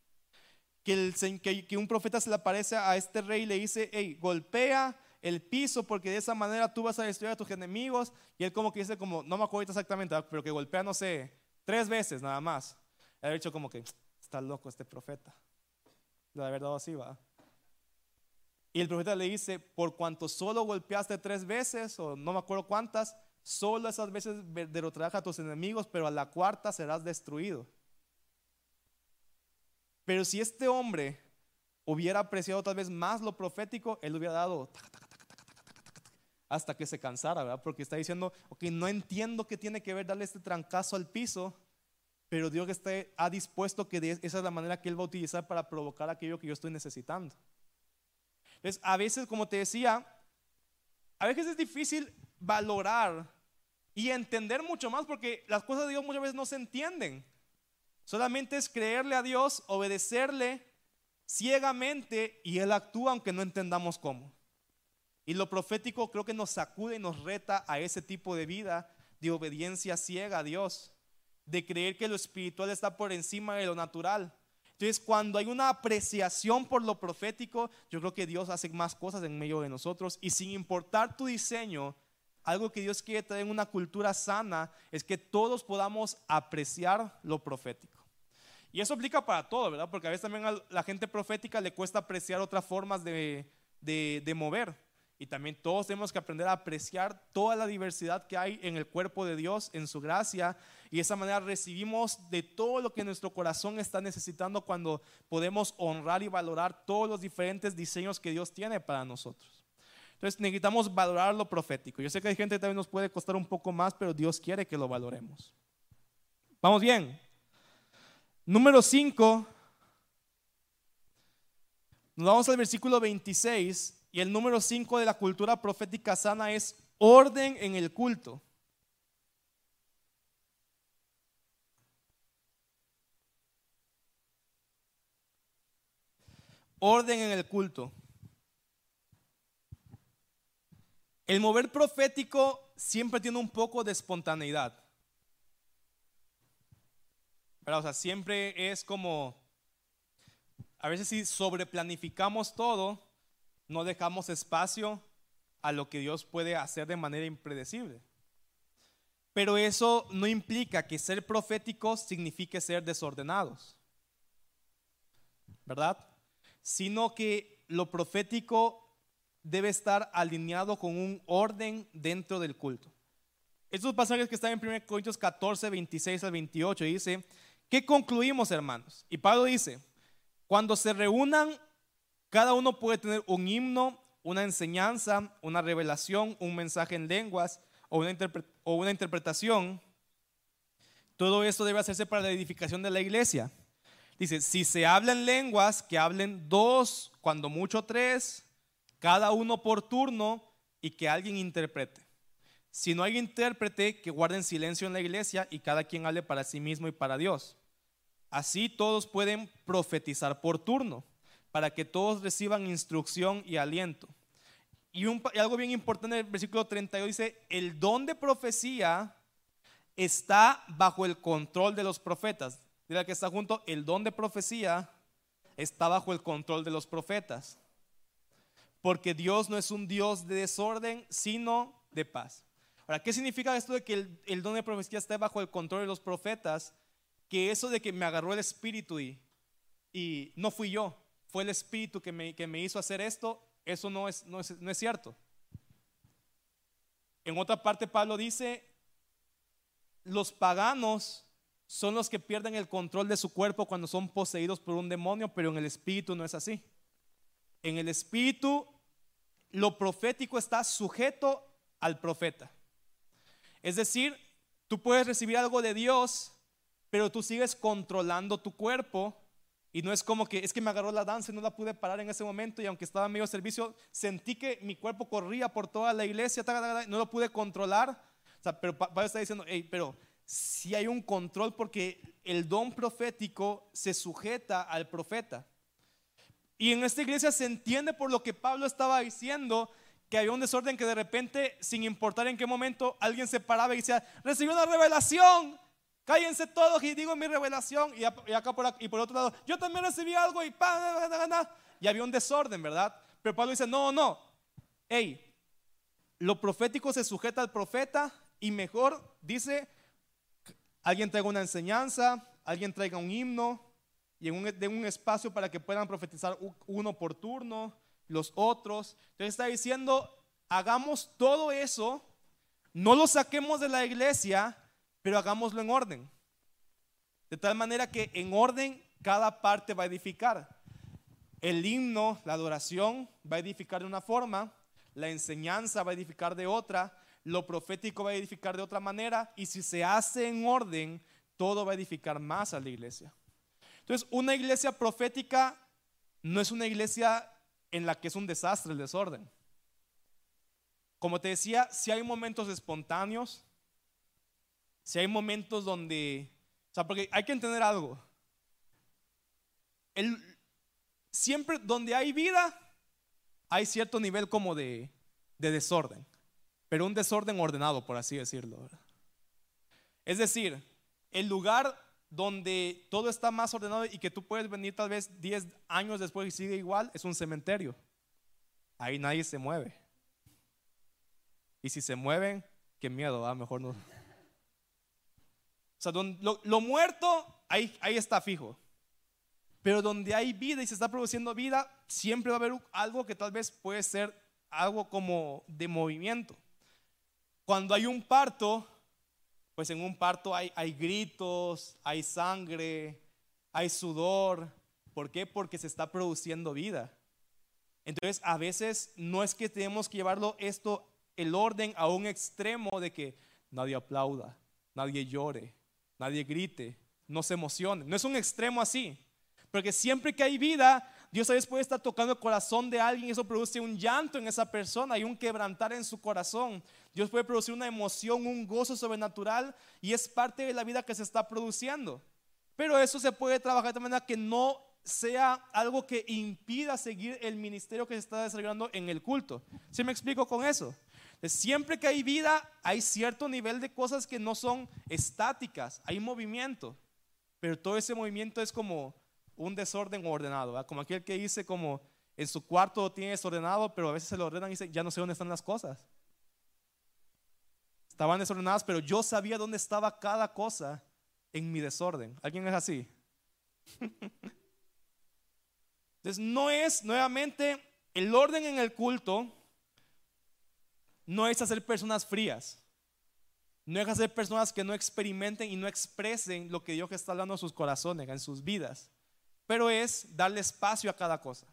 Speaker 1: que, un profeta se le aparece a este rey y le dice, hey, golpea el piso porque de esa manera tú vas a destruir a tus enemigos. Y él como que dice, como, no me acuerdo exactamente, pero que golpea, no sé, tres veces nada más. Él ha dicho como que, está loco este profeta la verdad así va. Y el profeta le dice, por cuanto solo golpeaste tres veces, o no me acuerdo cuántas, solo esas veces derrotarás a tus enemigos, pero a la cuarta serás destruido. Pero si este hombre hubiera apreciado tal vez más lo profético, él hubiera dado hasta que se cansara, ¿verdad? Porque está diciendo, ok, no entiendo qué tiene que ver darle este trancazo al piso, pero Dios está, ha dispuesto que esa es la manera que Él va a utilizar para provocar aquello que yo estoy necesitando. Entonces, a veces, como te decía, a veces es difícil valorar y entender mucho más porque las cosas de Dios muchas veces no se entienden. Solamente es creerle a Dios, obedecerle ciegamente y Él actúa aunque no entendamos cómo. Y lo profético creo que nos sacude y nos reta a ese tipo de vida de obediencia ciega a Dios de creer que lo espiritual está por encima de lo natural, Entonces, cuando hay una apreciación por lo profético, yo creo que Dios hace más cosas en medio de nosotros. Y sin importar tu diseño, algo que Dios quiere traer en una cultura sana es que todos podamos apreciar lo profético. Y eso aplica para todo, ¿verdad? Porque a veces también a la gente profética le cuesta apreciar otras formas de, de mover. Y también todos tenemos que aprender a apreciar toda la diversidad que hay en el cuerpo de Dios, en su gracia. Y de esa manera recibimos de todo lo que nuestro corazón está necesitando cuando podemos honrar y valorar todos los diferentes diseños que Dios tiene para nosotros. Entonces necesitamos valorar lo profético. Yo sé que hay gente que también nos puede costar un poco más, pero Dios quiere que lo valoremos. Vamos bien. Número 5. Nos vamos al versículo 26 y el número 5 de la cultura profética sana es orden en el culto. Orden en el culto. El mover profético siempre tiene un poco de espontaneidad. Pero, o sea, siempre es como, a veces si sobreplanificamos todo, no dejamos espacio a lo que Dios puede hacer de manera impredecible. Pero eso no implica que ser proféticos signifique ser desordenados, ¿verdad? Sino que lo profético debe estar alineado con un orden dentro del culto. Estos pasajes que están en 1 Corintios 14, 26 al 28 dice, ¿qué concluimos hermanos? Y Pablo dice, cuando se reúnan cada uno puede tener un himno, una enseñanza, una revelación, un mensaje en lenguas o una, interpretación. Todo esto debe hacerse para la edificación de la iglesia. Dice, si se hablan lenguas, que hablen dos, cuando mucho tres, cada uno por turno y que alguien interprete. Si no hay intérprete, que guarden silencio en la iglesia y cada quien hable para sí mismo y para Dios. Así todos pueden profetizar por turno para que todos reciban instrucción y aliento. Y, algo bien importante en el versículo 32 dice, el don de profecía está bajo el control de los profetas. Dile que está junto, el don de profecía está bajo el control de los profetas. Porque Dios no es un Dios de desorden, sino de paz. Ahora, ¿qué significa esto de que el, el don de profecía esté bajo el control de los profetas? Que eso de que me agarró el espíritu y, y no fui yo, el Espíritu que me, que me hizo hacer esto, eso no es, no, es, no es cierto. En otra parte Pablo dice, los paganos son los que pierden el control de su cuerpo cuando son poseídos por un demonio, pero en el espíritu no es así. En el espíritu lo profético está sujeto al profeta. Es decir, tú puedes recibir algo de Dios, pero tú sigues controlando tu cuerpo y no es como que es que me agarró la danza y no la pude parar en ese momento y aunque estaba medio servicio, sentí que mi cuerpo corría por toda la iglesia, no lo pude controlar. O sea, pero Pablo está diciendo, hey, pero si hay un control porque el don profético se sujeta al profeta. Y en esta iglesia se entiende por lo que Pablo estaba diciendo que había un desorden que de repente, sin importar en qué momento, alguien se paraba y decía, recibió una revelación. Cállense todos y digo mi revelación. Y, acá por, y por otro lado, yo también recibí algo y Y había un desorden, ¿verdad? Pero Pablo dice, no, no. Hey, lo profético se sujeta al profeta y mejor, dice, alguien traiga una enseñanza, alguien traiga un himno y en un, de un espacio para que puedan profetizar uno por turno, los otros. Entonces está diciendo, hagamos todo eso, no lo saquemos de la iglesia pero hagámoslo en orden. De tal manera que en orden cada parte va a edificar. El himno, la adoración va a edificar de una forma, la enseñanza va a edificar de otra, lo profético va a edificar de otra manera y si se hace en orden, todo va a edificar más a la iglesia. Entonces, una iglesia profética no es una iglesia en la que es un desastre el desorden. Como te decía, si hay momentos espontáneos, si hay momentos donde, o sea, porque hay que entender algo. Siempre donde hay vida, hay cierto nivel como de, de desorden, pero un desorden ordenado, por así decirlo. Es decir, el lugar donde todo está más ordenado y que tú puedes venir tal vez 10 años después y sigue igual, es un cementerio. Ahí nadie se mueve. Y si se mueven, qué miedo, ¿va? mejor no. O sea, lo, muerto, ahí, ahí está fijo. Pero donde hay vida y se está produciendo vida, siempre va a haber algo que tal vez puede ser algo como de movimiento. Cuando hay un parto, pues en un parto hay, hay gritos, hay sangre, hay sudor. ¿Por qué? Porque se está produciendo vida. Entonces, a veces no es que tenemos que llevarlo esto, el orden a un extremo de que nadie aplauda, nadie llore, nadie grite, no se emocione. No es un extremo así. Porque siempre que hay vida, Dios a veces puede estar tocando el corazón de alguien y eso produce un llanto en esa persona y un quebrantar en su corazón. Dios puede producir una emoción, un gozo sobrenatural y es parte de la vida que se está produciendo. Pero eso se puede trabajar de manera que no sea algo que impida seguir el ministerio que se está desarrollando en el culto. ¿Sí me explico con eso? Siempre que hay vida, hay cierto nivel de cosas que no son estáticas, hay movimiento, pero todo ese movimiento es como un desorden ordenado, como aquel que dice como en su cuarto tiene desordenado, pero a veces se lo ordenan y dice, ya no sé dónde están las cosas. Estaban desordenadas, pero yo sabía dónde estaba cada cosa en mi desorden. ¿Alguien es así? Entonces no es nuevamente el orden en el culto, no es hacer personas frías. No es hacer personas que no experimenten y no expresen lo que Dios está hablando en sus corazones, en sus vidas pero es darle espacio a cada cosa,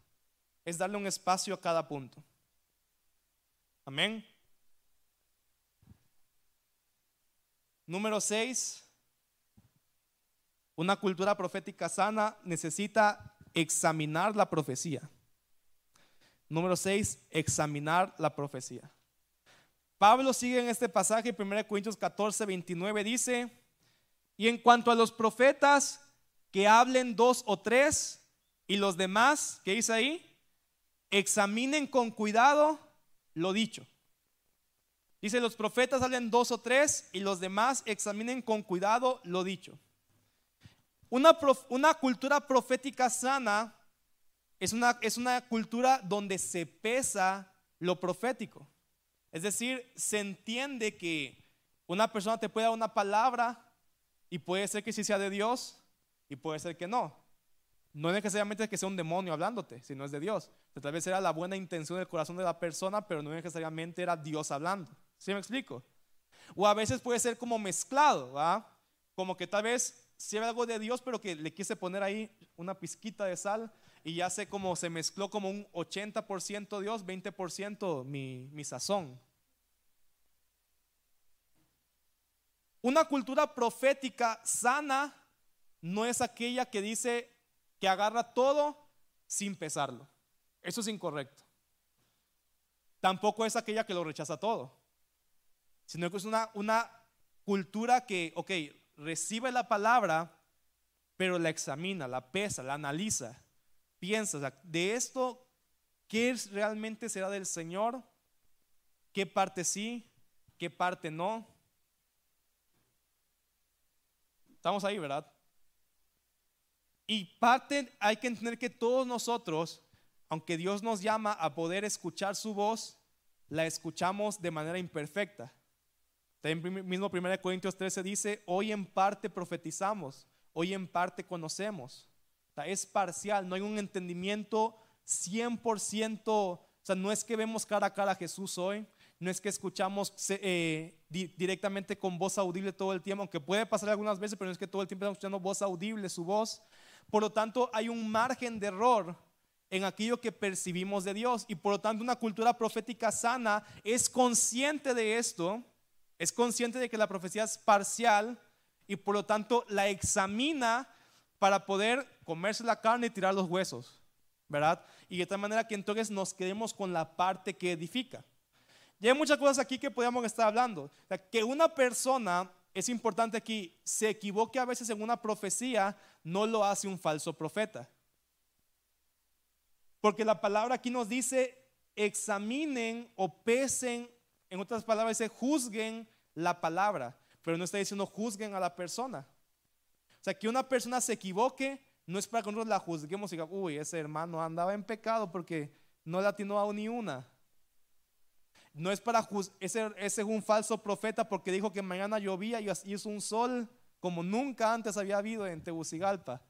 Speaker 1: es darle un espacio a cada punto. Amén. Número 6, una cultura profética sana necesita examinar la profecía. Número 6, examinar la profecía. Pablo sigue en este pasaje, 1 Corintios 14, 29, dice, y en cuanto a los profetas, que hablen dos o tres y los demás, ¿qué dice ahí? Examinen con cuidado lo dicho. Dice, los profetas hablen dos o tres y los demás examinen con cuidado lo dicho. Una, una cultura profética sana es una, es una cultura donde se pesa lo profético. Es decir, se entiende que una persona te puede dar una palabra y puede ser que sí sea de Dios, y puede ser que no. No necesariamente que sea un demonio hablándote, sino es de Dios. Tal vez era la buena intención del corazón de la persona, pero no necesariamente era Dios hablando. ¿Sí me explico? O a veces puede ser como mezclado, ¿va? Como que tal vez si era algo de Dios, pero que le quise poner ahí una pizquita de sal y ya sé cómo se mezcló como un 80% Dios, 20% mi, mi sazón. Una cultura profética sana no es aquella que dice que agarra todo sin pesarlo. Eso es incorrecto. Tampoco es aquella que lo rechaza todo, sino que es una, una cultura que, ok, recibe la palabra, pero la examina, la pesa, la analiza, piensa, de esto, ¿qué realmente será del Señor? ¿Qué parte sí? ¿Qué parte no? Estamos ahí, ¿verdad? Y parte hay que entender que todos nosotros, aunque Dios nos llama a poder escuchar su voz, la escuchamos de manera imperfecta. También mismo 1 Corintios 13 dice, hoy en parte profetizamos, hoy en parte conocemos. Es parcial, no hay un entendimiento 100%, o sea, no es que vemos cara a cara a Jesús hoy, no es que escuchamos eh, directamente con voz audible todo el tiempo, aunque puede pasar algunas veces, pero no es que todo el tiempo estamos escuchando voz audible, su voz, por lo tanto, hay un margen de error en aquello que percibimos de Dios. Y por lo tanto, una cultura profética sana es consciente de esto, es consciente de que la profecía es parcial y por lo tanto la examina para poder comerse la carne y tirar los huesos, ¿verdad? Y de tal manera que entonces nos quedemos con la parte que edifica. Y hay muchas cosas aquí que podríamos estar hablando. que una persona es importante aquí, se equivoque a veces en una profecía, no lo hace un falso profeta. Porque la palabra aquí nos dice, examinen o pesen, en otras palabras dice, juzguen la palabra, pero no está diciendo juzguen a la persona. O sea, que una persona se equivoque no es para que nosotros la juzguemos y digamos, uy, ese hermano andaba en pecado porque no le atinó a ni una. No es para juzgar, ese, ese es un falso profeta porque dijo que mañana llovía y hizo un sol como nunca antes había habido en Tegucigalpa,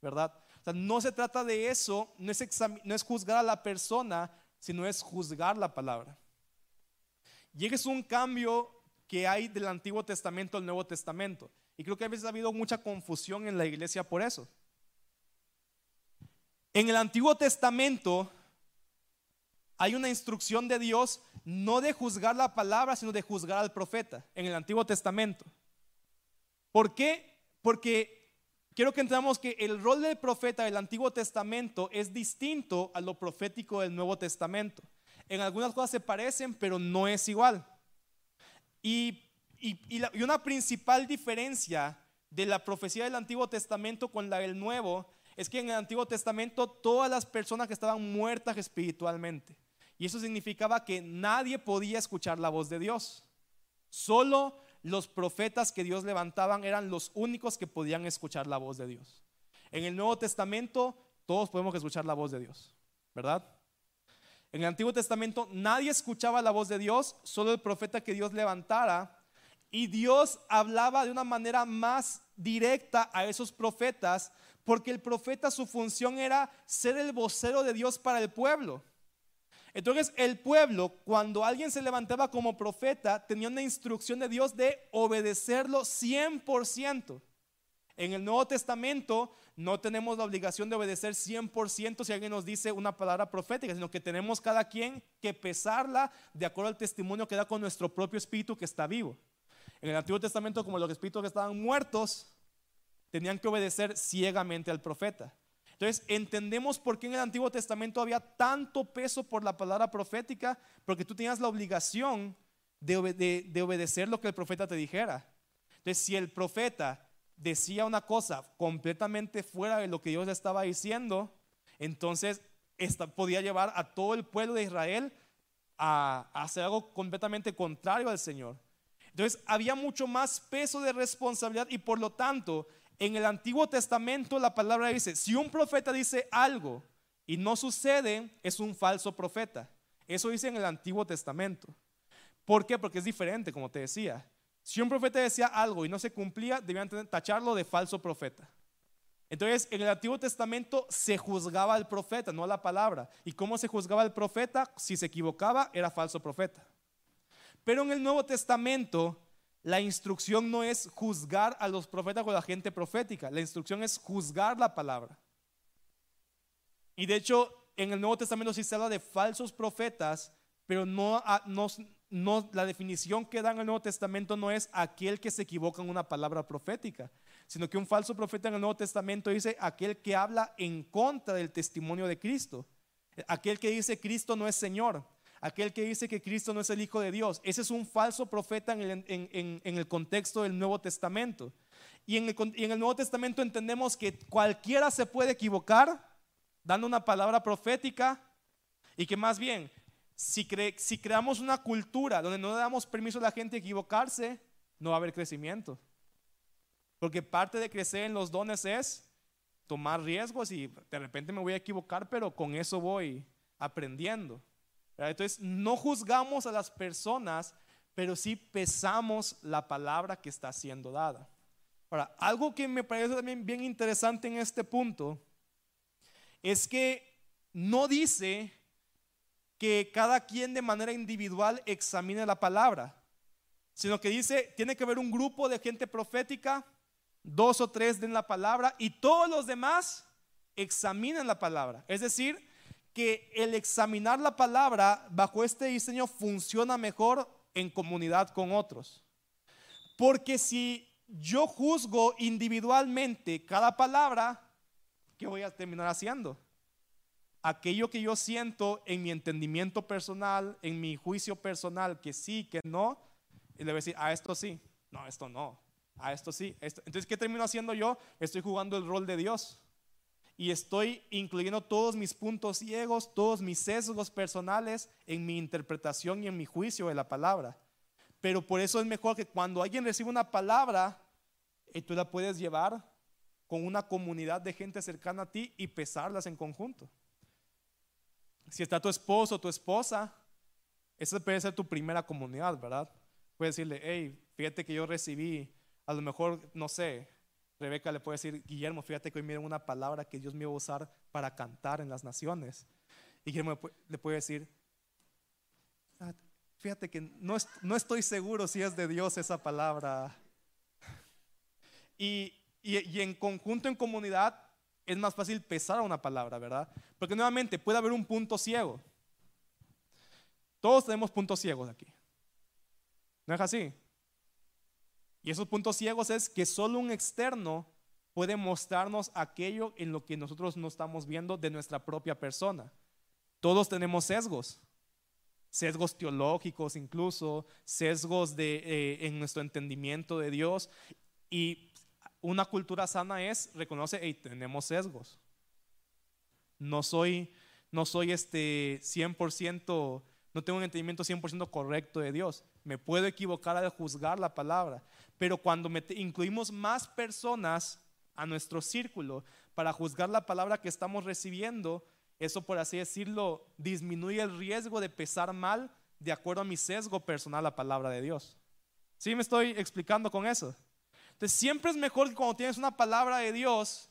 Speaker 1: ¿verdad? O sea, no se trata de eso, no es, no es juzgar a la persona, sino es juzgar la palabra. Y es un cambio que hay del Antiguo Testamento al Nuevo Testamento. Y creo que a veces ha habido mucha confusión en la iglesia por eso. En el Antiguo Testamento hay una instrucción de Dios no de juzgar la palabra, sino de juzgar al profeta en el Antiguo Testamento. ¿Por qué? Porque quiero que entendamos que el rol del profeta del Antiguo Testamento es distinto a lo profético del Nuevo Testamento. En algunas cosas se parecen, pero no es igual. Y, y una principal diferencia de la profecía del Antiguo Testamento con la del Nuevo es que en el Antiguo Testamento todas las personas que estaban muertas espiritualmente. Y eso significaba que nadie podía escuchar la voz de Dios. Solo los profetas que Dios levantaban eran los únicos que podían escuchar la voz de Dios. En el Nuevo Testamento todos podemos escuchar la voz de Dios, ¿verdad? En el Antiguo Testamento nadie escuchaba la voz de Dios, solo el profeta que Dios levantara. Y Dios hablaba de una manera más directa a esos profetas, porque el profeta su función era ser el vocero de Dios para el pueblo. Entonces el pueblo, cuando alguien se levantaba como profeta, tenía una instrucción de Dios de obedecerlo 100%. En el Nuevo Testamento no tenemos la obligación de obedecer 100% si alguien nos dice una palabra profética, sino que tenemos cada quien que pesarla de acuerdo al testimonio que da con nuestro propio espíritu que está vivo. En el Antiguo Testamento, como los espíritus que estaban muertos, tenían que obedecer ciegamente al profeta. Entonces entendemos por qué en el Antiguo Testamento había tanto peso por la palabra profética, porque tú tenías la obligación de, de, obedecer lo que el profeta te dijera. Entonces si el profeta decía una cosa completamente fuera de lo que Dios le estaba diciendo, entonces podía llevar a todo el pueblo de Israel a, a hacer algo completamente contrario al Señor. Entonces había mucho más peso de responsabilidad y por lo tanto en el Antiguo Testamento la palabra dice, si un profeta dice algo y no sucede, es un falso profeta. Eso dice en el Antiguo Testamento. ¿Por qué? Porque es diferente, como te decía. Si un profeta decía algo y no se cumplía, debían tacharlo de falso profeta. Entonces, en el Antiguo Testamento se juzgaba al profeta, no a la palabra. ¿Y cómo se juzgaba al profeta? Si se equivocaba, era falso profeta. Pero en el Nuevo Testamento la instrucción no es juzgar a los profetas o la gente profética, la instrucción es juzgar la palabra. Y de hecho, en el Nuevo Testamento sí se habla de falsos profetas, pero no, no, la definición que dan en el Nuevo Testamento no es aquel que se equivoca en una palabra profética, sino que un falso profeta en el Nuevo Testamento dice aquel que habla en contra del testimonio de Cristo, aquel que dice Cristo no es Señor, aquel que dice que Cristo no es el Hijo de Dios. Ese es un falso profeta en el, contexto del Nuevo Testamento. Y en, el, Nuevo Testamento entendemos que cualquiera se puede equivocar dando una palabra profética y que más bien, si, si creamos una cultura donde no damos permiso a la gente equivocarse, no va a haber crecimiento. Porque parte de crecer en los dones es tomar riesgos y de repente me voy a equivocar, pero con eso voy aprendiendo. Entonces, no juzgamos a las personas, pero sí pesamos la palabra que está siendo dada. Ahora, algo que me parece también bien interesante en este punto es que no dice que cada quien de manera individual examine la palabra, sino que dice, tiene que haber un grupo de gente profética, dos o tres den la palabra y todos los demás examinen la palabra. Es decir, que el examinar la palabra bajo este diseño funciona mejor en comunidad con otros. Porque si yo juzgo individualmente cada palabra, ¿qué voy a terminar haciendo? Aquello que yo siento en mi entendimiento personal, en mi juicio personal, que sí, que no, y le voy a decir, a esto sí, no, esto no, a esto sí. Entonces, ¿qué termino haciendo yo? Estoy jugando el rol de Dios y estoy incluyendo todos mis puntos ciegos, todos mis sesgos personales en mi interpretación y en mi juicio de la palabra. Pero por eso es mejor que cuando alguien recibe una palabra, y tú la puedes llevar con una comunidad de gente cercana a ti y pesarlas en conjunto. Si está tu esposo o tu esposa, esa puede ser tu primera comunidad, ¿verdad? Puedes decirle, hey, fíjate que yo recibí, a lo mejor, no sé, Rebeca le puede decir, Guillermo, fíjate que hoy miren una palabra que Dios me iba a usar para cantar en las naciones. Y Guillermo le puede decir, ah, fíjate que no, no estoy seguro si es de Dios esa palabra. Y, y, en conjunto, en comunidad, es más fácil pesar a una palabra, ¿verdad? Porque nuevamente puede haber un punto ciego. Todos tenemos puntos ciegos aquí. ¿No es así? Y esos puntos ciegos es que solo un externo puede mostrarnos aquello en lo que nosotros no estamos viendo de nuestra propia persona. Todos tenemos sesgos, sesgos teológicos incluso, sesgos de, eh, en nuestro entendimiento de Dios. Y una cultura sana es, reconoce, hey, tenemos sesgos. No soy, no soy este 100%, no tengo un entendimiento 100% correcto de Dios. Me puedo equivocar al juzgar la palabra. Pero cuando incluimos más personas a nuestro círculo para juzgar la palabra que estamos recibiendo, eso por así decirlo disminuye el riesgo de pesar mal de acuerdo a mi sesgo personal la palabra de Dios. ¿Sí me estoy explicando con eso? Entonces siempre es mejor que cuando tienes una palabra de Dios,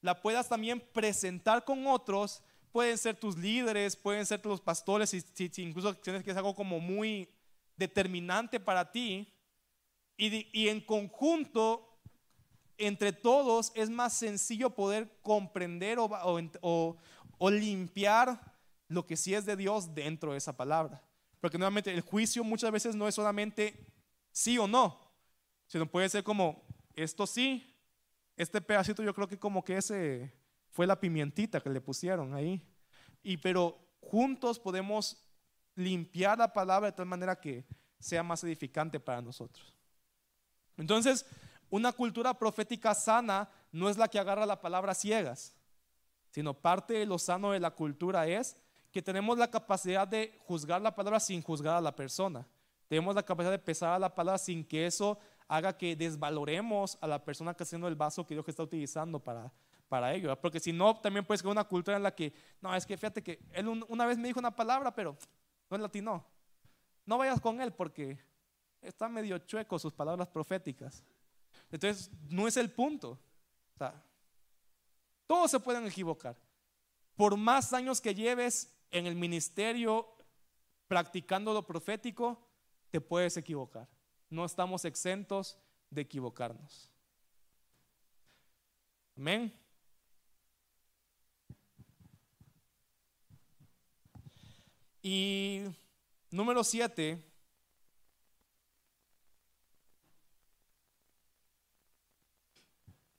Speaker 1: la puedas también presentar con otros. Pueden ser tus líderes, pueden ser tus pastores, si, incluso tienes que es algo como muy determinante para ti. Y, en conjunto, entre todos, es más sencillo poder comprender o, o limpiar lo que sí es de Dios dentro de esa palabra. Porque nuevamente el juicio muchas veces no es solamente sí o no, sino puede ser como, esto sí, este pedacito yo creo que como que ese fue la pimientita que le pusieron ahí. Y pero juntos podemos limpiar la palabra de tal manera que sea más edificante para nosotros. Entonces, una cultura profética sana no es la que agarra la palabra ciegas, sino parte de lo sano de la cultura es que tenemos la capacidad de juzgar la palabra sin juzgar a la persona. Tenemos la capacidad de pesar a la palabra sin que eso haga que desvaloremos a la persona que está haciendo el vaso que Dios está utilizando para, para ello. Porque si no, también puede ser una cultura en la que, no, es que fíjate que él una vez me dijo una palabra, pero no es latino. No vayas con él porque está medio chueco sus palabras proféticas. Entonces, no es el punto. todos se pueden equivocar. Por más años que lleves en el ministerio practicando lo profético, te puedes equivocar no estamos exentos de equivocarnos. Amén. Y número siete,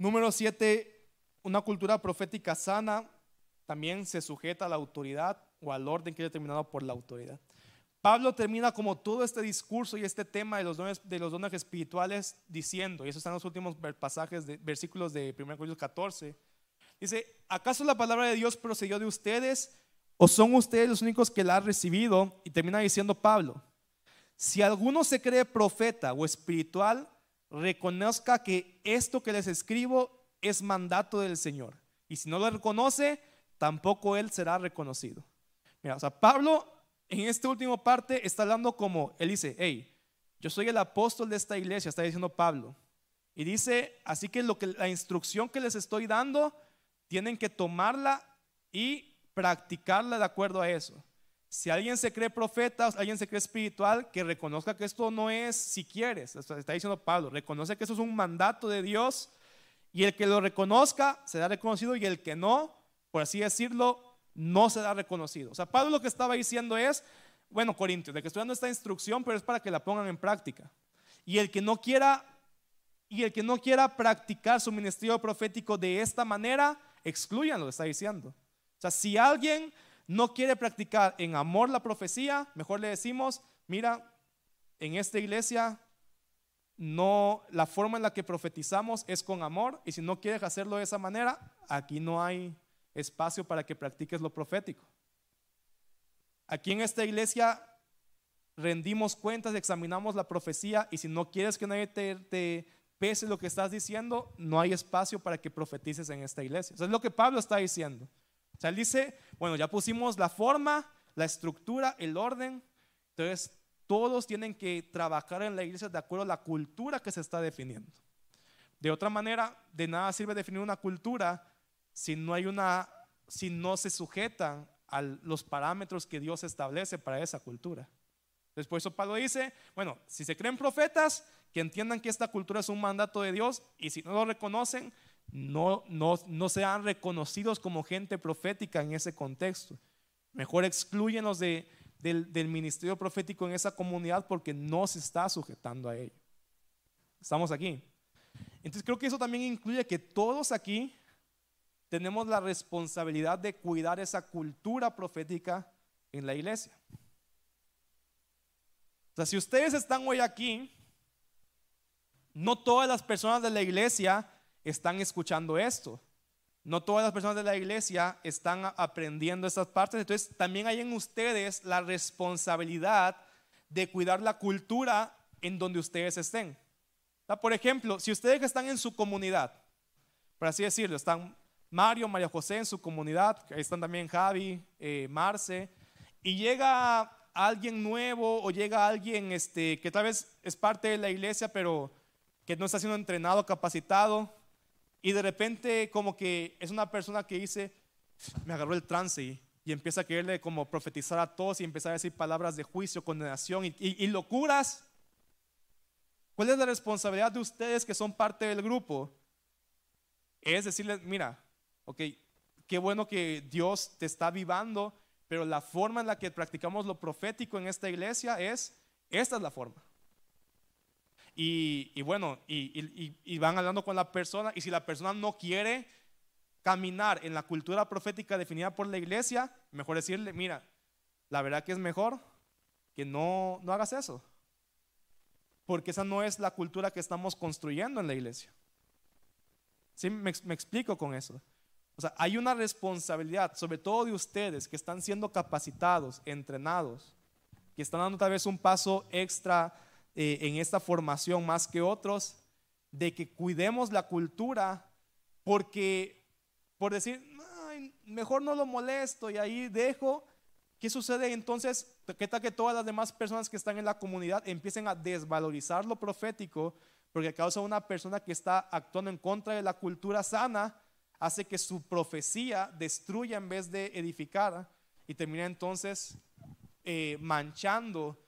Speaker 1: número siete, una cultura profética sana también se sujeta a la autoridad o al orden que es determinado por la autoridad. Pablo termina como todo este discurso y este tema de los dones, de los dones espirituales diciendo, y eso está en los últimos pasajes, de, versículos de 1 Corintios 14, dice, ¿acaso la palabra de Dios procedió de ustedes o son ustedes los únicos que la han recibido? Y termina diciendo Pablo, si alguno se cree profeta o espiritual, reconozca que esto que les escribo es mandato del Señor. Y si no lo reconoce, tampoco él será reconocido. Mira, o sea, Pablo en esta última parte está hablando como, él dice, hey, yo soy el apóstol de esta iglesia, está diciendo Pablo. Y dice, así que, lo que la instrucción que les estoy dando, tienen que tomarla y practicarla de acuerdo a eso. Si alguien se cree profeta, alguien se cree espiritual, que reconozca que esto no es si quieres, está diciendo Pablo, reconoce que eso es un mandato de Dios y el que lo reconozca será reconocido y el que no, por así decirlo, no se da reconocido. O sea, Pablo lo que estaba diciendo es, bueno, Corintios, de que estoy dando esta instrucción, pero es para que la pongan en práctica. Y el que no quiera y el que no quiera practicar su ministerio profético de esta manera, excluyanlo, está diciendo. O sea, si alguien no quiere practicar en amor la profecía, mejor le decimos, mira, en esta iglesia no la forma en la que profetizamos es con amor y si no quieres hacerlo de esa manera, aquí no hay espacio para que practiques lo profético. Aquí en esta iglesia rendimos cuentas, examinamos la profecía y si no quieres que nadie te, pese lo que estás diciendo, no hay espacio para que profetices en esta iglesia. Eso es lo que Pablo está diciendo. Sea, él dice, bueno, ya pusimos la forma, la estructura, el orden. Entonces, todos tienen que trabajar en la iglesia de acuerdo a la cultura que se está definiendo. De otra manera, de nada sirve definir una cultura si no hay una, si no se sujetan a los parámetros que Dios establece para esa cultura. Después Pablo dice, bueno, si se creen profetas, que entiendan que esta cultura es un mandato de Dios y si no lo reconocen, no, no, no sean reconocidos como gente profética en ese contexto. Mejor excluyenlos de, del, del ministerio profético en esa comunidad porque no se está sujetando a ello. Estamos aquí. Entonces creo que eso también incluye que todos aquí tenemos la responsabilidad de cuidar esa cultura profética en la iglesia. O sea, si ustedes están hoy aquí, no todas las personas de la iglesia están escuchando esto. No todas las personas de la iglesia están aprendiendo estas partes. Entonces, también hay en ustedes la responsabilidad de cuidar la cultura en donde ustedes estén. Por ejemplo, si ustedes están en su comunidad, por así decirlo, están Mario, María José en su comunidad, ahí están también Javi, eh, Marce, y llega alguien nuevo o llega alguien este, que tal vez es parte de la iglesia, pero que no está siendo entrenado, capacitado, y de repente como que es una persona que dice, me agarró el trance y, empieza a quererle como profetizar a todos y empezar a decir palabras de juicio, condenación y, y locuras. ¿Cuál es la responsabilidad de ustedes que son parte del grupo? Es decirles, mira, ok, qué bueno que Dios te está vivando, pero la forma en la que practicamos lo profético en esta iglesia es, esta es la forma. Y, bueno, y, van hablando con la persona, y si la persona no quiere caminar en la cultura profética definida por la iglesia, mejor decirle, mira, la verdad que es mejor que no, no hagas eso. Porque esa no es la cultura que estamos construyendo en la iglesia. ¿Sí? Me, me explico con eso. O sea, hay una responsabilidad, sobre todo de ustedes que están siendo capacitados, entrenados, que están dando tal vez un paso extra eh, en esta formación más que otros, de que cuidemos la cultura, porque por decir, mejor no lo molesto y ahí dejo, ¿qué sucede entonces? ¿Qué tal que todas las demás personas que están en la comunidad empiecen a desvalorizar lo profético? Porque a causa de una persona que está actuando en contra de la cultura sana, hace que su profecía destruya en vez de edificar y termina entonces eh, manchando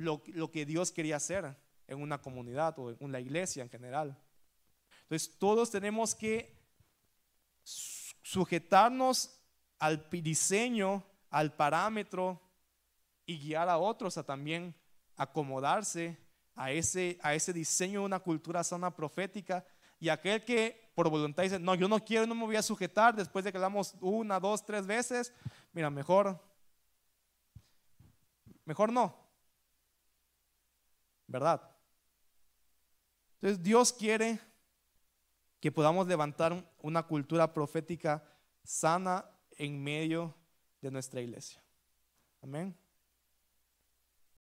Speaker 1: lo, lo, que Dios quería hacer en una comunidad o en la iglesia en general. Entonces todos tenemos que sujetarnos al diseño, al parámetro y guiar a otros a también acomodarse a ese, a ese diseño de una cultura sana profética y aquel que por voluntad dice, no, yo no quiero, no me voy a sujetar después de que hablamos una, dos, tres veces, mira, mejor, mejor no. ¿Verdad? Entonces Dios quiere que podamos levantar una cultura profética sana en medio de nuestra iglesia. Amén.